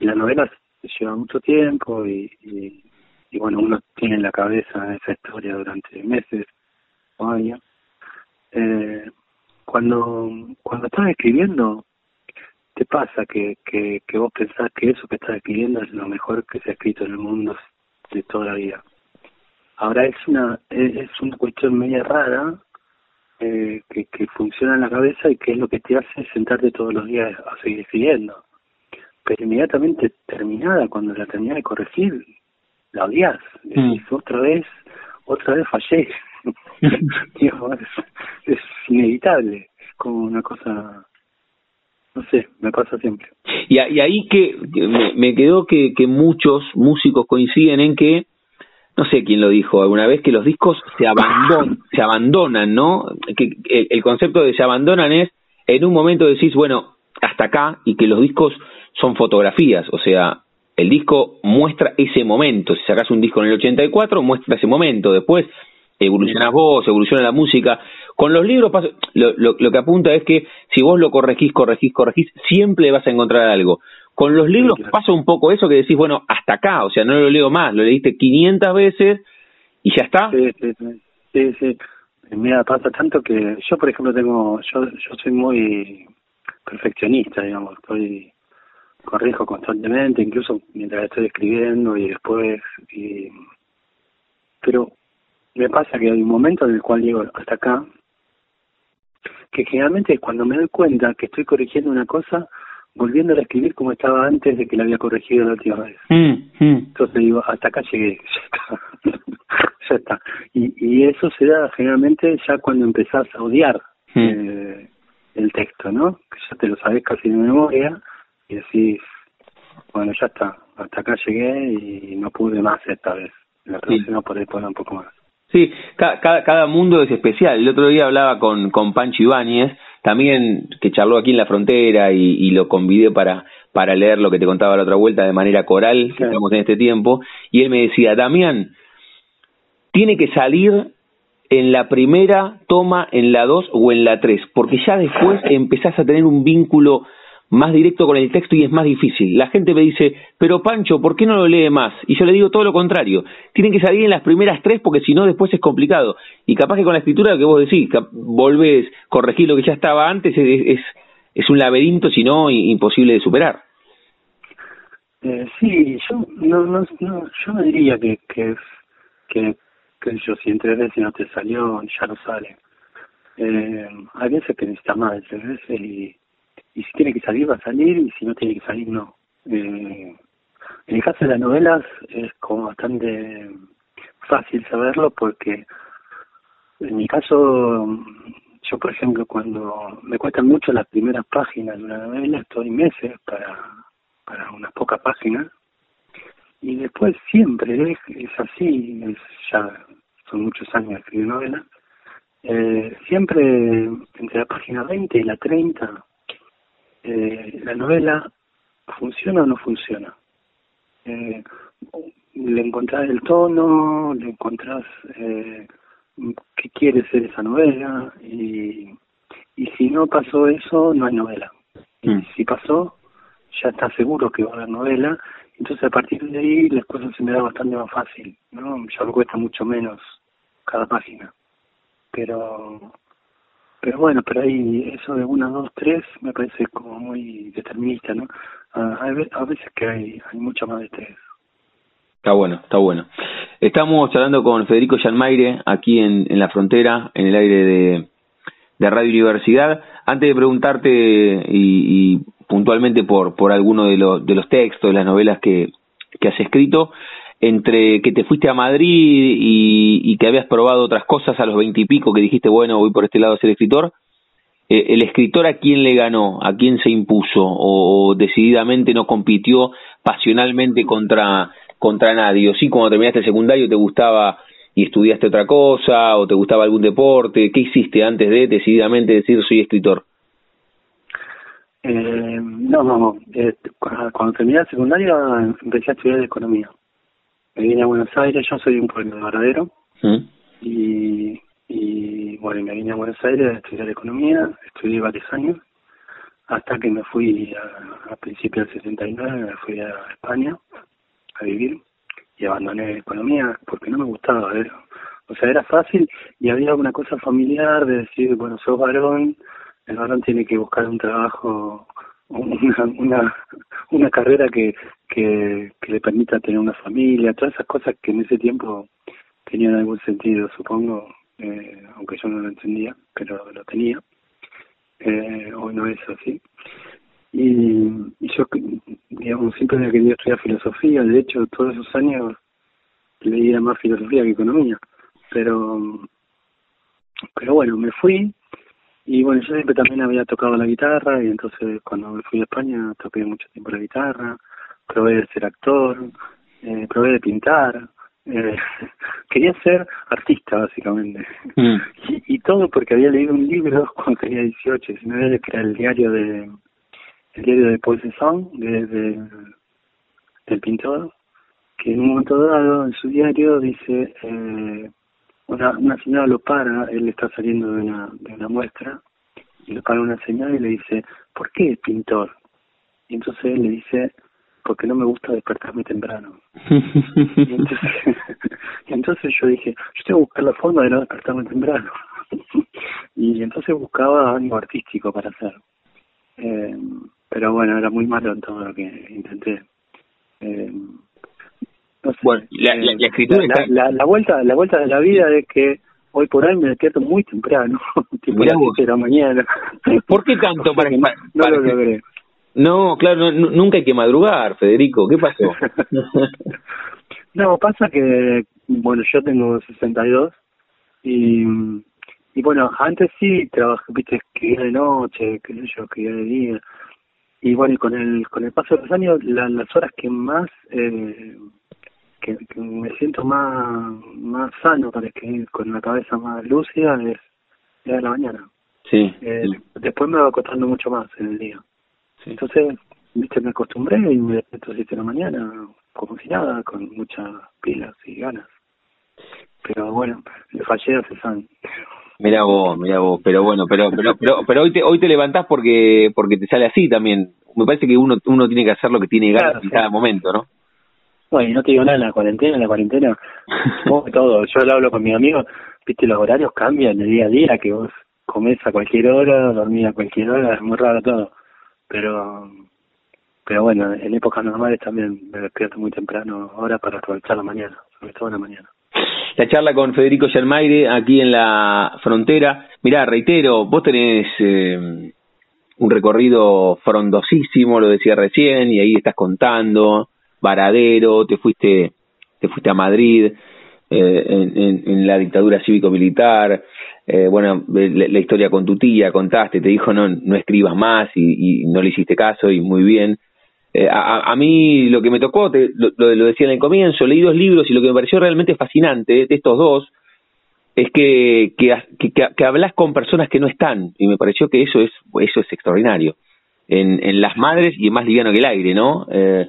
F: y las novelas llevan mucho tiempo y, y, y bueno, uno tiene en la cabeza esa historia durante meses o años. Eh, cuando, cuando estás escribiendo, te pasa que, que, que vos pensás que eso que estás escribiendo es lo mejor que se ha escrito en el mundo de toda la vida. Ahora es una es una cuestión media rara eh, que, que funciona en la cabeza y que es lo que te hace sentarte todos los días a seguir escribiendo. Pero inmediatamente terminada, cuando la terminas de corregir, la odias. Decís, mm. otra vez, otra vez fallé. es, inevitable, es como una cosa no sé, me pasa siempre.
B: Y, y ahí que, me, me, quedó que, que muchos músicos coinciden en que, no sé quién lo dijo alguna vez, que los discos se abandonan, se abandonan, ¿no? Que el, el, concepto de se abandonan es, en un momento decís, bueno, hasta acá, y que los discos son fotografías, o sea, el disco muestra ese momento, si sacas un disco en el 84, muestra ese momento, después evolucionas vos, evoluciona la música. Con los libros lo, lo, lo, que apunta es que si vos lo corregís, corregís, corregís, siempre vas a encontrar algo. Con los libros pasa un poco eso que decís, bueno, hasta acá, o sea, no lo leo más, lo leíste 500 veces y ya está.
F: Sí, sí, sí, sí, Mira, pasa tanto que yo, por ejemplo, tengo, yo, yo soy muy perfeccionista, digamos, estoy corrijo constantemente, incluso mientras estoy escribiendo y después, y, pero me pasa que hay un momento en el cual llego hasta acá, que generalmente cuando me doy cuenta que estoy corrigiendo una cosa, volviendo a escribir como estaba antes de que la había corregido la última vez. Mm, mm. Entonces digo, hasta acá llegué, ya está. ya está. Y, y eso se da generalmente ya cuando empezás a odiar mm. eh, el texto, ¿no? Que ya te lo sabes casi de memoria y decís, bueno, ya está, hasta acá llegué y no pude más esta vez. La próxima sí. por poner un poco más.
B: Sí, cada, cada, mundo es especial. El otro día hablaba con, con Pancho Ibáñez, también que charló aquí en la frontera y, y lo convidé para, para leer lo que te contaba la otra vuelta de manera coral, que estamos en este tiempo, y él me decía, Damián, tiene que salir en la primera toma, en la dos o en la tres, porque ya después empezás a tener un vínculo más directo con el texto y es más difícil. La gente me dice, pero Pancho, ¿por qué no lo lee más? Y yo le digo todo lo contrario. Tienen que salir en las primeras tres porque si no después es complicado. Y capaz que con la escritura, lo que vos decís, volvés, corregir lo que ya estaba antes, es, es, un laberinto, si no, imposible de superar.
F: Eh, sí, yo no, no, no, yo no diría que, que, que, que yo si entre veces no te salió, ya no sale. Eh, hay veces que necesitas más veces y y si tiene que salir va a salir y si no tiene que salir no. Eh, en el caso de las novelas es como bastante fácil saberlo porque en mi caso yo por ejemplo cuando me cuestan mucho las primeras páginas de una novela estoy meses para para unas pocas páginas y después siempre es, así es ya son muchos años escribir novelas eh, siempre entre la página 20 y la 30 eh, la novela funciona o no funciona. Eh, le encontrás el tono, le encontrás eh, qué quiere ser esa novela y, y si no pasó eso, no hay novela. Y mm. si pasó, ya está seguro que va a haber novela, entonces a partir de ahí las cosas se me da bastante más fácil, ¿no? Ya me cuesta mucho menos cada página. Pero pero bueno, pero ahí eso de una, dos, tres me parece como muy determinista, ¿no? Uh, a veces que hay, hay mucho más de tres.
B: Está bueno, está bueno. Estamos hablando con Federico Yanmaire aquí en, en la frontera, en el aire de, de Radio Universidad. Antes de preguntarte y, puntualmente por, por alguno de, los de los textos, de las novelas que, que has escrito, entre que te fuiste a Madrid y, que habías probado otras cosas a los veintipico, que dijiste, bueno, voy por este lado a ser escritor, eh, ¿el escritor a quién le ganó? ¿A quién se impuso? ¿O, decididamente no compitió pasionalmente contra, contra nadie? ¿O sí, cuando terminaste el secundario te gustaba y estudiaste otra cosa? ¿O te gustaba algún deporte? ¿Qué hiciste antes de decididamente decir soy escritor?
F: Eh, no, no, eh, cuando terminé el secundario empecé a estudiar economía. Me vine a Buenos Aires, yo soy un pueblo de Varadero,
B: ¿Mm?
F: y, y bueno, me vine a Buenos Aires a estudiar economía, estudié varios años, hasta que me fui a, a principios del 69, me fui a España a vivir y abandoné economía porque no me gustaba, ver o sea, era fácil y había una cosa familiar de decir, bueno, sos varón, el varón tiene que buscar un trabajo, una, una, una carrera que, que, le permita tener una familia, todas esas cosas que en ese tiempo tenían algún sentido, supongo, eh, aunque yo no lo entendía, pero lo tenía. Eh, hoy no es así. Y, y yo, digamos, siempre había querido estudiar filosofía, de hecho, todos esos años leía más filosofía que economía, pero, pero bueno, me fui y bueno, yo siempre también había tocado la guitarra y entonces cuando me fui a España toqué mucho tiempo la guitarra, probé de ser actor, eh, probé de pintar, eh, quería ser artista básicamente
B: Mm.
F: y, y todo porque había leído un libro cuando tenía 18 19 que era el diario de el diario de Paul Cézanne de, de- del pintor que en un momento dado en su diario dice eh, una, una señora lo para él está saliendo de una de una muestra y lo para una señora y le dice ¿por qué pintor? y entonces él le dice porque no me gusta despertarme temprano y entonces, y entonces yo dije, yo tengo que buscar la forma de no despertarme temprano. y entonces buscaba algo artístico para hacer. Eh, pero bueno, era muy malo en todo lo que intenté. Eh, no sé,
B: Bueno, la- la-
F: eh,
B: la escritura
F: la,
B: está-
F: la, la vuelta la vuelta de la vida es que hoy por hoy me despierto muy temprano, tipo las. 7 de la mañana.
B: ¿Por qué tanto
F: O sea
B: para-
F: que no,
B: para-
F: no
B: para
F: lo logré.
B: No, claro, no- nu- nunca hay que madrugar, Federico. ¿Qué pasó?
F: No, pasa que, bueno, yo tengo 62 y, y bueno, antes sí trabajé, viste, escribía de noche, qué sé yo, escribía de día. Y bueno, y con el, con el paso de los años, la- las horas que más, eh, que, que me siento más, más sano para escribir, con la cabeza más lúcida, es, es de la mañana.
B: Sí.
F: Eh,
B: sí.
F: Después me va costando mucho más en el día.
B: Sí.
F: Entonces, viste, me acostumbré y me despierto a las 7 de la mañana, como si nada, con muchas pilas y ganas. Pero bueno, le fallé a Cezanne.
B: Mirá vos, mirá vos, pero bueno, pero pero pero, pero hoy te hoy te levantás porque porque te sale así también. Me parece que uno uno tiene que hacer lo que tiene ganas
F: Claro,
B: en
F: sí.
B: cada momento, ¿no?
F: Bueno, y no te digo nada en la cuarentena, en la cuarentena, que todo. Yo lo hablo con mis amigos, viste, los horarios cambian de día a día, que vos comés a cualquier hora, dormís a cualquier hora, es muy raro todo. Pero, pero bueno, en épocas normales también me despierto muy temprano ahora para aprovechar la mañana, sobre la mañana.
B: La charla con Federico Yermaire aquí en la frontera. Mirá, reitero, vos tenés eh, un recorrido frondosísimo, lo decía recién, y ahí estás contando, Varadero, te fuiste, te fuiste a Madrid, eh, en, en, en la dictadura cívico-militar, eh, bueno, la, la historia con tu tía, contaste, te dijo no, no escribas más y, y no le hiciste caso y muy bien. Eh, a, a mí lo que me tocó, te, lo, lo decía en el comienzo, leí dos libros y lo que me pareció realmente fascinante de estos dos es que, que, que, que hablas con personas que no están y me pareció que eso es eso es extraordinario en, en las madres y es más liviano que el aire, ¿no? Eh,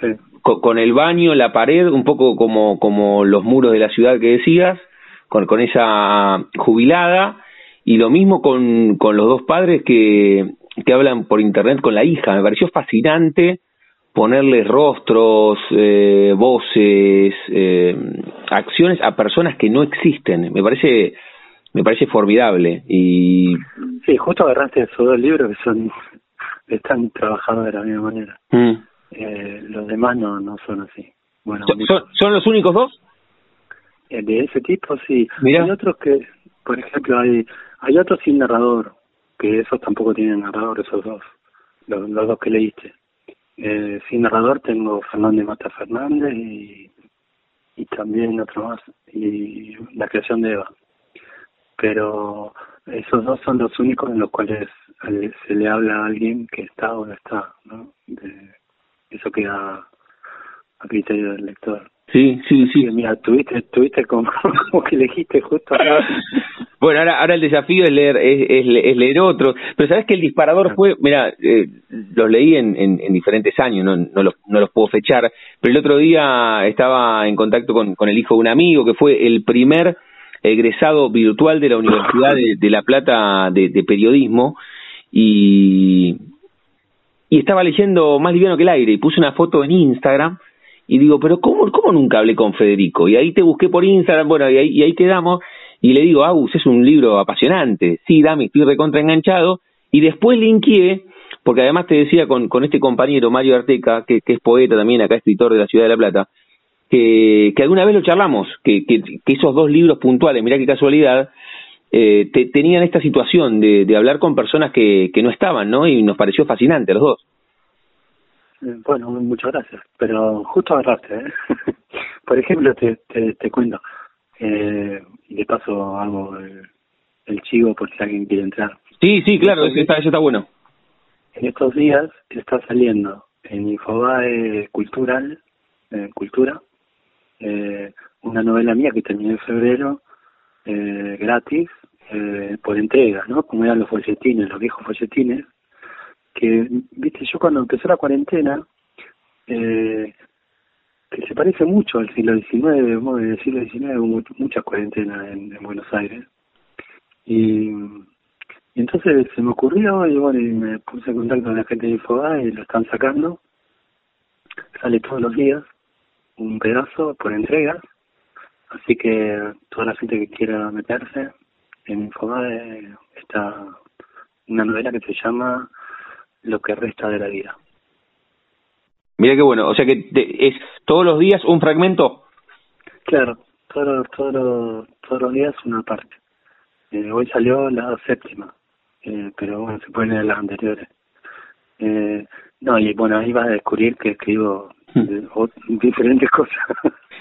F: Sí.
B: con, con el baño, la pared, un poco como, como los muros de la ciudad que decías, con, con esa jubilada, y lo mismo con, con los dos padres que, que hablan por internet con la hija. Me pareció fascinante ponerle rostros, eh, voces, eh, acciones a personas que no existen. Me parece, me parece formidable. Y
F: Sí, justo agarraste esos dos libros que son están trabajados de la misma manera.
B: mm.
F: Eh, los demás no, no son así. Bueno,
B: ¿Son, son, son los únicos dos?
F: Eh, de ese tipo sí.
B: Mirá.
F: Hay otros que, por ejemplo, hay hay otros sin narrador, que esos tampoco tienen narrador, esos dos, los, los dos que leíste. Eh, sin narrador tengo Fernández Mata Fernández y, y también otro más, y La creación de Eva. Pero esos dos son los únicos en los cuales se le habla a alguien que está o no está, ¿no? De, eso queda a criterio del lector.
B: Sí, sí, sí.
F: mira, tuviste, tuviste como, como que elegiste justo
B: Bueno, ahora, ahora el desafío es leer, es, es, leer otro. Pero sabes que el disparador fue, mira, eh, los leí en, en, diferentes años, no, no, los, no los puedo fechar, pero el otro día estaba en contacto con, con el hijo de un amigo que fue el primer egresado virtual de la Universidad de, La Plata de, de periodismo y, y estaba leyendo Más liviano que el aire y puse una foto en Instagram y digo, pero ¿cómo, cómo nunca hablé con Federico? Y ahí te busqué por Instagram, bueno, y ahí, y ahí quedamos, y le digo, Agus, es un libro apasionante, sí, Dami, estoy recontra enganchado, y después linkeé, porque además te decía con, con este compañero, Mario Arteca, que, que es poeta también, acá escritor de la Ciudad de La Plata, que, que alguna vez lo charlamos, que, que, esos dos libros puntuales, mirá qué casualidad, eh, tenían esta situación de, de hablar con personas que, que no estaban, ¿no? Y nos pareció fascinante a los dos.
F: Eh, bueno, muchas gracias, pero justo agarraste, ¿eh? Por ejemplo, te, te, te cuento, eh, y de paso hago el, el, chivo por si alguien quiere entrar.
B: Sí, sí, claro, eso está, eso está bueno.
F: En estos días está saliendo en Infobae Cultural, eh, Cultura, eh, una novela mía que terminé en febrero, eh, gratis, eh, por entrega, ¿no? Como eran los folletines, los viejos folletines, que, viste, yo cuando empezó la cuarentena, eh, que se parece mucho al siglo XIX, en el siglo XIX hubo mucha cuarentena en, Buenos Aires. Y, entonces se me ocurrió y bueno, y me puse en contacto con la gente de Infobae y lo están sacando. Sale todos los días un pedazo por entrega. Así que toda la gente que quiera meterse en Infobae está una novela que se llama lo que resta de la vida.
B: Mira qué bueno, o sea que es todos los días un fragmento.
F: Claro, todos todo, todos los días una parte. Eh, hoy salió la séptima, eh, pero bueno, se pueden leer las anteriores. Eh, no, y bueno, ahí vas a descubrir que escribo hmm. diferentes cosas.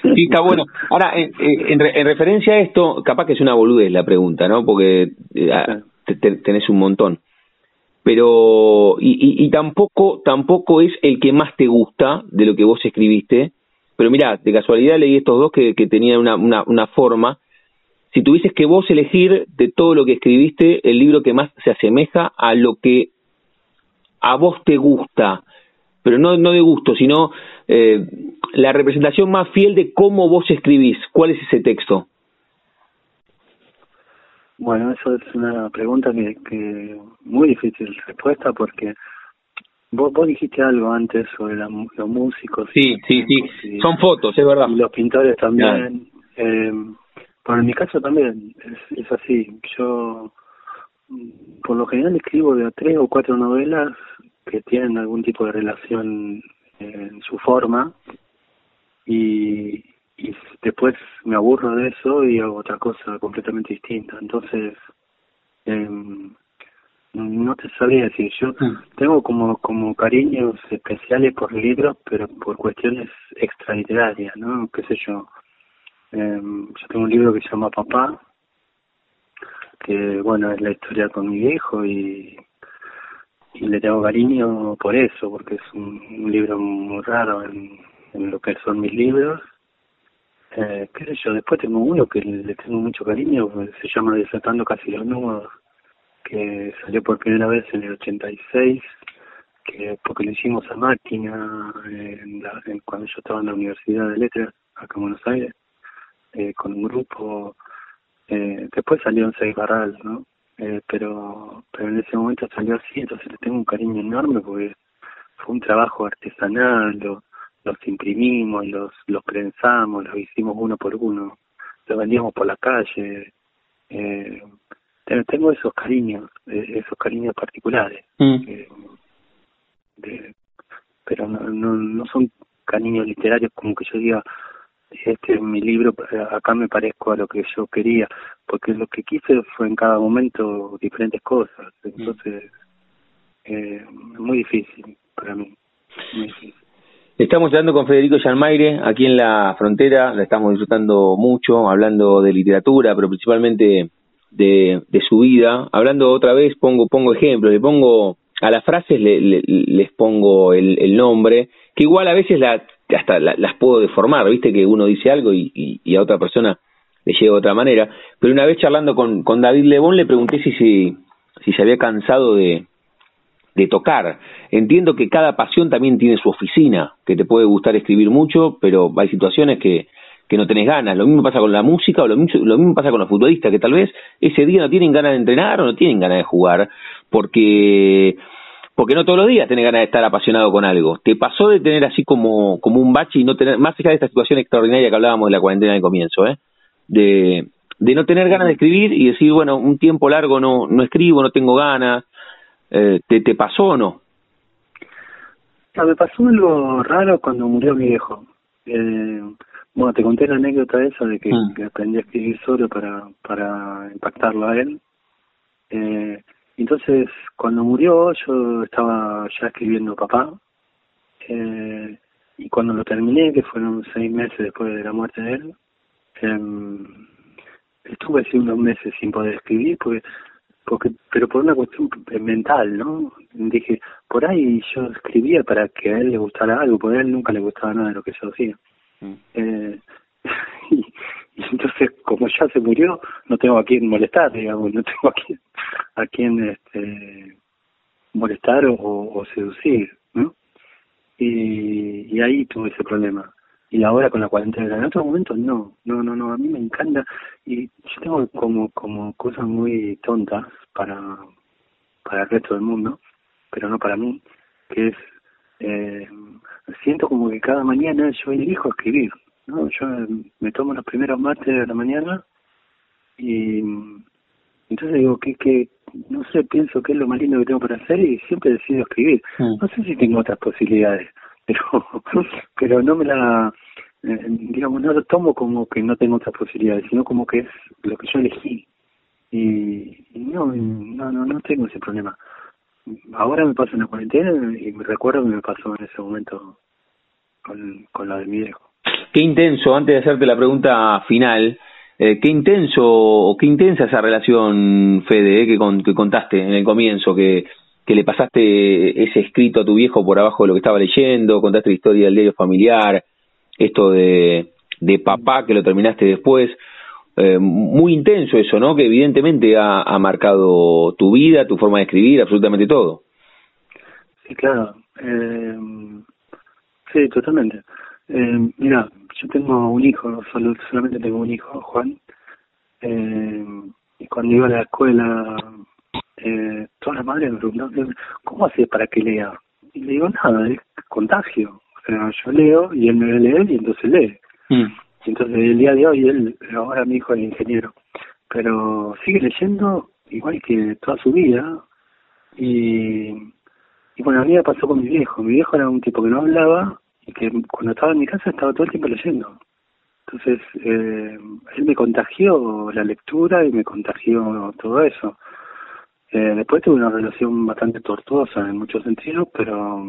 B: Sí, está bueno. Ahora, en, en, referencia a esto, capaz que es una boludez la pregunta, ¿no? Porque tenés un montón pero y, y, tampoco tampoco es el que más te gusta de lo que vos escribiste. Pero mira de casualidad leí estos dos que, tenían una, una, una forma. Si tuvieses que vos elegir de todo lo que escribiste el libro que más se asemeja a lo que a vos te gusta pero no no de gusto sino eh, la representación más fiel de cómo vos escribís cuál es ese texto
F: bueno, eso es una pregunta que, que muy difícil respuesta porque vos, vos dijiste algo antes sobre los músicos.
B: Sí, sí, sí, son fotos, es verdad.
F: Y los pintores también. Eh, en mi caso también es, es así. Yo por lo general escribo de tres o cuatro novelas que tienen algún tipo de relación en su forma y, y después me aburro de eso y hago otra cosa completamente distinta. Entonces, eh, no te sabría decir, yo mm. tengo como como cariños especiales por libros, pero por cuestiones extraliterarias, ¿no? ¿Qué sé yo? Eh, yo tengo un libro que se llama Papá, que bueno, es la historia con mi viejo y, y le tengo cariño por eso, porque es un, un libro muy raro en, en lo que son mis libros eh, qué sé yo, después tengo uno que le tengo mucho cariño, se llama Desatando casi los nudos, que salió por primera vez en el 86, que porque lo hicimos a máquina en la, cuando yo estaba en la Universidad de Letras, acá en Buenos Aires, eh, con un grupo, eh, después salió en Seis Barral, ¿no? Eh, pero, pero en ese momento salió así, entonces le tengo un cariño enorme porque fue un trabajo artesanal, lo, los imprimimos, los, los prensamos, los hicimos uno por uno, los vendíamos por la calle. Eh, tengo esos cariños, eh, esos cariños particulares. Mm. de, pero no, no, no son cariños literarios como que yo diga, este es mi libro, acá me parezco a lo que yo quería, porque lo que quise fue en cada momento diferentes cosas. Mm. Entonces, eh, es muy difícil para mí. Muy difícil.
B: Estamos hablando con Federico Yanmaire aquí en la frontera, la estamos disfrutando mucho, hablando de literatura, pero principalmente de, de su vida. Hablando otra vez, pongo, pongo ejemplos, le pongo a las frases le, les pongo el, nombre, que igual a veces la hasta las puedo deformar, viste que uno dice algo y, y, a otra persona le llega de otra manera. Pero una vez charlando con, con David Lebón le pregunté si, si, si se había cansado de, de tocar. Entiendo que cada pasión también tiene su oficina, que te puede gustar escribir mucho, pero hay situaciones que, que no tenés ganas. Lo mismo pasa con la música o lo mismo, lo mismo pasa con los futbolistas, que tal vez ese día no tienen ganas de entrenar o no tienen ganas de jugar, porque porque no todos los días tenés ganas de estar apasionado con algo. ¿Te pasó de tener así como, como un bache y no tener, más allá de esta situación extraordinaria que hablábamos de la cuarentena de comienzo, ¿eh? de, de no tener ganas de escribir y decir, bueno, un tiempo largo no, no escribo, no tengo ganas, eh, ¿te, ¿te pasó o no?
F: no? Me pasó algo raro cuando murió mi viejo. Eh, bueno, te conté la anécdota esa de que, mm. que aprendí a escribir solo para, para impactarlo a él. Eh, entonces, cuando murió, yo estaba ya escribiendo papá. Eh, y cuando lo terminé, que fueron seis meses después de la muerte de él, eh, estuve así unos meses sin poder escribir, porque, porque, pero por una cuestión mental, ¿no? Dije, por ahí yo escribía para que a él le gustara algo, porque a él nunca le gustaba nada de lo que yo hacía. Mm. Eh, y, y entonces como ya se murió no tengo a quién molestar digamos no tengo a quién a quién este molestar o, o seducir no y, y ahí tuve ese problema y ahora con la cuarentena. En otros momentos no no no no a mí me encanta. Y yo tengo como como cosas muy tontas para para el resto del mundo pero no para mí que es eh, siento como que cada mañana yo elijo escribir no, yo me tomo los primeros mates de la mañana y entonces digo que, que no sé, pienso que es lo más lindo que tengo para hacer y siempre decido escribir. Mm. No sé si tengo otras posibilidades, pero pero no me la eh, digamos no lo tomo como que no tengo otras posibilidades, sino como que es lo que yo elegí. Y, no, no, no, no tengo ese problema. Ahora me paso en la cuarentena y me recuerdo que me pasó en ese momento con, con la de mi viejo.
B: Qué intenso, antes de hacerte la pregunta final, eh, qué intenso o qué intensa esa relación, Fede, eh, que, que contaste en el comienzo, que, que le pasaste ese escrito a tu viejo por abajo de lo que estaba leyendo, contaste la historia del diario familiar, esto de, de papá que lo terminaste después. Eh, muy intenso eso, ¿no? Que evidentemente ha, ha marcado tu vida, tu forma de escribir, absolutamente todo.
F: Sí, claro. Eh, sí, totalmente. Eh, mira, yo tengo un hijo, solamente tengo un hijo, Juan. Eh, y cuando iba a la escuela, eh, todas las madres me preguntaban, ¿cómo hace para que lea? Y le digo, nada, es contagio. O sea, yo leo y él me ve leer y entonces lee. Mm. Y entonces el día de hoy, él, ahora mi hijo es ingeniero, pero sigue leyendo igual que toda su vida. Y, y bueno, a mí me pasó con mi viejo. Mi viejo era un tipo que no hablaba que cuando estaba en mi casa estaba todo el tiempo leyendo. Entonces, eh, él me contagió la lectura y me contagió todo eso. Eh, después tuve una relación bastante tortuosa en muchos sentidos, pero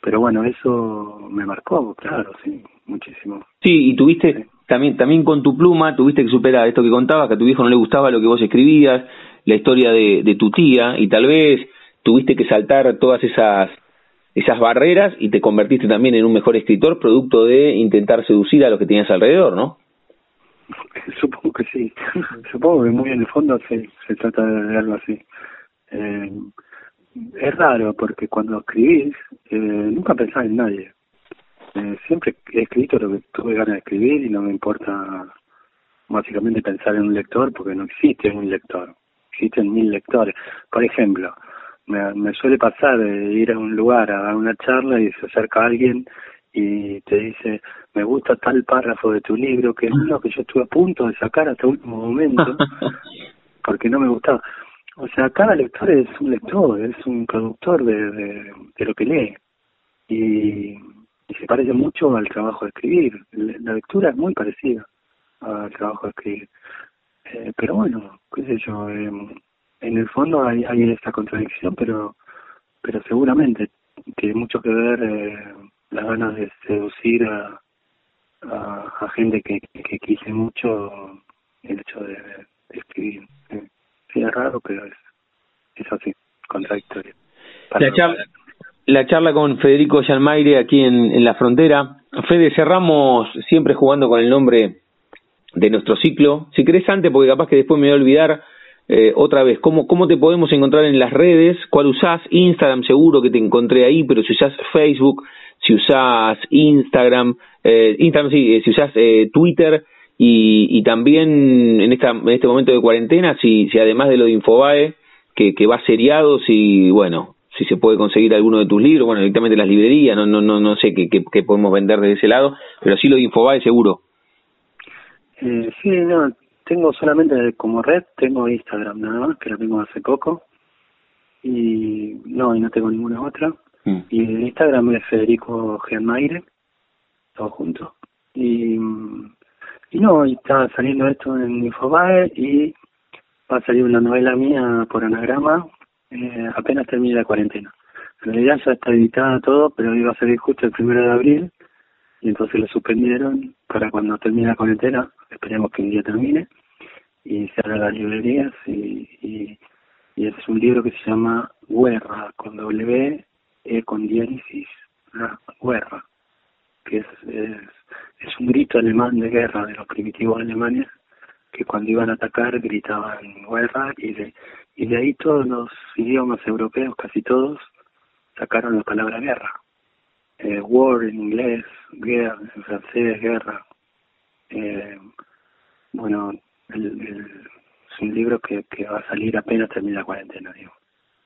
F: pero bueno, eso me marcó, claro, sí, muchísimo.
B: Sí, y tuviste también también con tu pluma, tuviste que superar esto que contabas, que a tu hijo no le gustaba lo que vos escribías, la historia de, de tu tía, y tal vez tuviste que saltar todas esas esas barreras y te convertiste también en un mejor escritor producto de intentar seducir a los que tenías alrededor, ¿no?
F: Supongo que sí. Supongo que muy en el fondo se, se trata de algo así. Eh, es raro porque cuando escribís eh, nunca pensás en nadie. Eh, siempre he escrito lo que tuve ganas de escribir y no me importa básicamente pensar en un lector porque no existe un lector. Existen mil lectores. Por ejemplo, me, me suele pasar de ir a un lugar a dar una charla y se acerca alguien y te dice, me gusta tal párrafo de tu libro, que es uno que yo estuve a punto de sacar hasta el último momento, porque no me gustaba. O sea, cada lector es un lector, es un productor de, de, de lo que lee. Y, y, se parece mucho al trabajo de escribir. La lectura es muy parecida al trabajo de escribir. Eh, pero bueno, qué sé yo, eh, en el fondo hay, hay esta contradicción, pero pero seguramente tiene mucho que ver eh, las ganas de seducir a, a, gente que, que quise mucho el hecho de, escribir. Sí, es raro, pero es, es así, contradictorio.
B: La charla, la charla con Federico Yanmaire aquí en, en la frontera. Fede, cerramos siempre jugando con el nombre de nuestro ciclo. Si querés antes, porque capaz que después me voy a olvidar, eh, otra vez, ¿cómo, ¿cómo te podemos encontrar en las redes? ¿Cuál usás? Instagram seguro que te encontré ahí, pero si usás Facebook, si usás Instagram, eh, Instagram sí, eh, si usás eh, Twitter y, también en, esta, en este momento de cuarentena, si, si además de lo de Infobae, que, va seriado, si, bueno, si se puede conseguir alguno de tus libros, bueno, directamente en las librerías, no, no, no, no sé qué, qué, qué podemos vender desde ese lado, pero sí lo de Infobae seguro.
F: Eh, sí, no, tengo solamente como red, tengo Instagram nada más, que lo tengo hace poco. Y no, y no tengo ninguna otra.
B: Mm.
F: Y en Instagram es Federico Gianmaire, todo junto. Y, y no, y está saliendo esto en Infobae y va a salir una novela mía por anagrama eh, apenas termine la cuarentena. En realidad ya está editada todo, pero iba a salir justo el primero de abril y entonces lo suspendieron para cuando termine la cuarentena, esperemos que un día termine y se abran las librerías y, y, y es un libro que se llama Guerra con W E con diéresis la guerra que es, es un grito alemán de guerra de los primitivos alemanes que cuando iban a atacar gritaban guerra y de y de ahí todos los idiomas europeos casi todos sacaron la palabra guerra. Eh, war en inglés guerra en francés guerra. Eh, bueno el, el, es un libro que, que va a salir apenas termine la cuarentena digo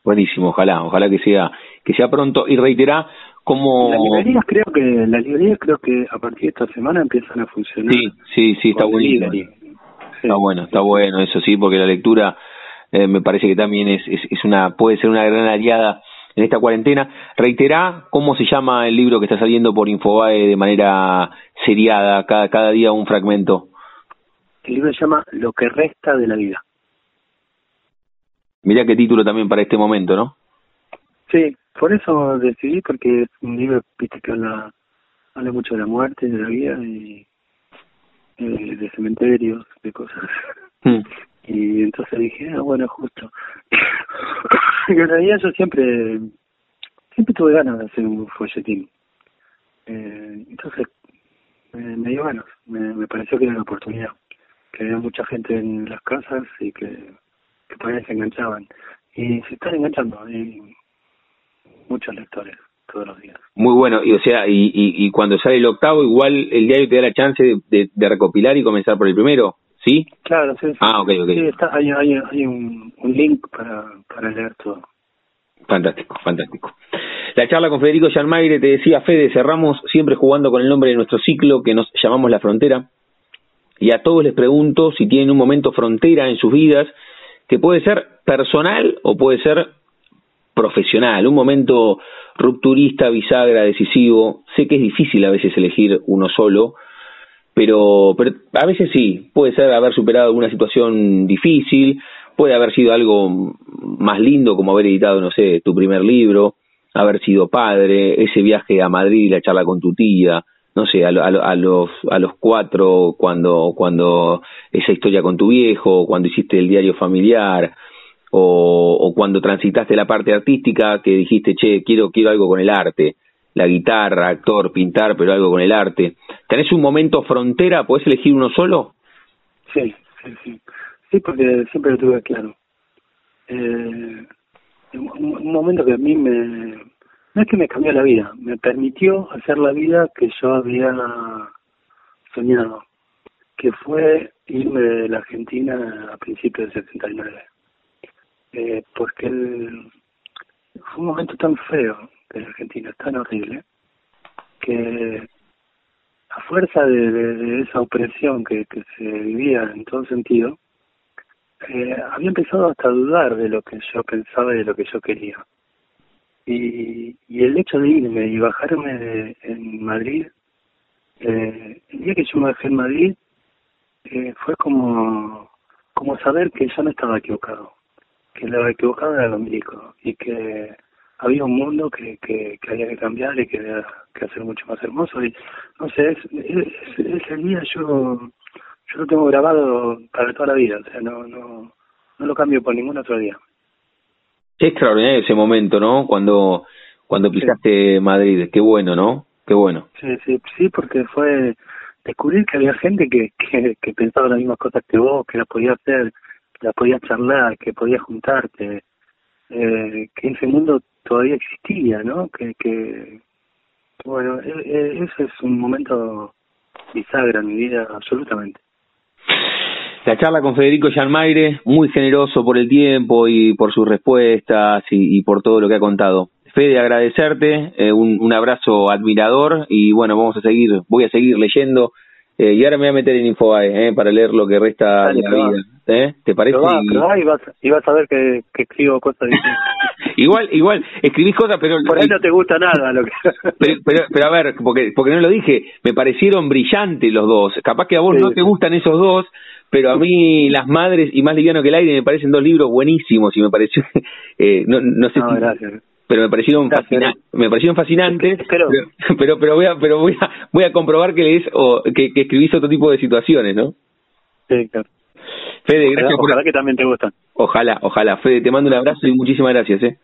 B: Buenísimo, ojalá, ojalá que sea que sea pronto. Y reiterá como
F: las librerías creo que las librerías creo que a partir de esta semana empiezan a funcionar
B: sí sí sí está buenísimo.
F: sí.
B: está bueno está bueno eso sí porque la lectura eh, me parece que también es, es es una puede ser una gran aliada en esta cuarentena. Reiterá cómo se llama el libro que está saliendo por Infobae de manera seriada cada cada día un fragmento.
F: El libro se llama Lo que resta de la vida
B: Mirá qué título también para este momento, ¿no?
F: Sí, por eso decidí, porque es un libro, viste, que habla, habla mucho de la muerte, de la vida y eh, de cementerios, de cosas.
B: Mm.
F: Y entonces dije, ah, bueno, justo. y en realidad yo siempre, siempre tuve ganas de hacer un folletín. Eh, entonces, eh, me dio ganas, me, me pareció que era una oportunidad. Que había mucha gente en las casas y que que todavía se enganchaban. Y se están enganchando, hay muchos lectores todos los días.
B: Muy bueno, y o sea, y, y, y cuando sale el octavo, igual el diario te da la chance de, de, de recopilar y comenzar por el primero, ¿sí?
F: Claro, sí. sí.
B: Ah, ok, ok.
F: Sí, está, hay, hay, hay un, un link para, para leer todo.
B: Fantástico, fantástico. La charla con Federico Yanmaire, te decía Fede, cerramos siempre jugando con el nombre de nuestro ciclo que nos llamamos La Frontera. Y a todos les pregunto si tienen un momento frontera en sus vidas que puede ser personal o puede ser profesional, un momento rupturista, bisagra, decisivo. Sé que es difícil a veces elegir uno solo, pero, pero a veces sí, puede ser haber superado alguna situación difícil, puede haber sido algo más lindo como haber editado, no sé, tu primer libro, haber sido padre, ese viaje a Madrid la charla con tu tía, no sé, a, a, a, los a los cuatro cuando cuando esa historia con tu viejo, cuando hiciste el diario familiar o, o cuando transitaste la parte artística que dijiste, che, quiero quiero algo con el arte, la guitarra, actor, pintar, pero algo con el arte. ¿Tenés un momento frontera? ¿Podés elegir uno solo?
F: Sí, sí, sí. Sí, porque siempre lo tuve claro. Eh, un, un momento que a mí me, no es que me cambió la vida, me permitió hacer la vida que yo había soñado, que fue irme de la Argentina a principios del 79. Eh, porque fue un momento tan feo de la Argentina, tan horrible, que a fuerza de, esa opresión que, que se vivía en todo sentido, eh, había empezado hasta a dudar de lo que yo pensaba y de lo que yo quería y, y el hecho de irme y bajarme de, en Madrid, eh, el día que yo me bajé en Madrid, eh, fue como, como saber que yo no estaba equivocado, que lo equivocado era lo médico y que había un mundo que, que, que había que cambiar y que había que hacer mucho más hermoso. Y no sé, es, es, ese día yo, yo lo tengo grabado para toda la vida, o sea, no, no, no lo cambio por ningún otro día
B: extraordinario ese momento, ¿no? Cuando cuando pisaste Madrid. Qué bueno, ¿no? Qué bueno.
F: Sí, sí, sí, porque fue descubrir que había gente que, que, que pensaba las mismas cosas que vos, que la podía hacer, que la podía charlar, que podía juntarte, eh, que ese mundo todavía existía, ¿no? Que, que bueno, e, e, ese es un momento bisagra en mi vida, absolutamente.
B: La charla con Federico Janmaire, muy generoso por el tiempo y por sus respuestas y, y por todo lo que ha contado. Fede, agradecerte, eh, un, un, abrazo admirador y bueno, vamos a seguir, voy a seguir leyendo eh, y ahora me voy a meter en Infobae eh, para leer lo que resta de la vida. ¿eh? ¿Te parece?
F: Pero y, vas, y vas a ver que, que escribo cosas
B: igual, igual, escribís cosas, pero...
F: Por ahí no te gusta nada lo que...
B: pero, pero, pero, a ver, porque, porque no lo dije, me parecieron brillantes los dos. Capaz que a vos no te gustan esos dos, pero a mí Las Madres y Más Liviano que el Aire me parecen dos libros buenísimos y me pareció... Eh, no, no sé
F: no,
B: pero me parecieron fascinantes, me parecieron fascinantes pero, pero pero voy a pero voy a voy a comprobar que lees o que, que escribís otro tipo de situaciones no
F: sí claro.
B: Fede gracias
F: ojalá, que también te gustan.
B: Ojalá ojalá. Fede te mando un abrazo y muchísimas gracias eh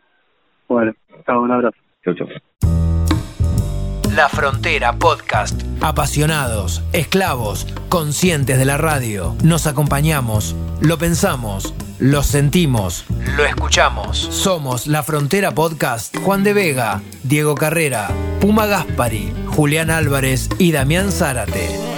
F: bueno chao un abrazo.
B: Chau chau
A: La Frontera Podcast. Apasionados, esclavos, conscientes de la radio. Nos acompañamos, lo pensamos, lo sentimos, lo escuchamos. Somos La Frontera Podcast. Juan de Vega, Diego Carrera, Puma Gaspari, Julián Álvarez y Damián Zárate.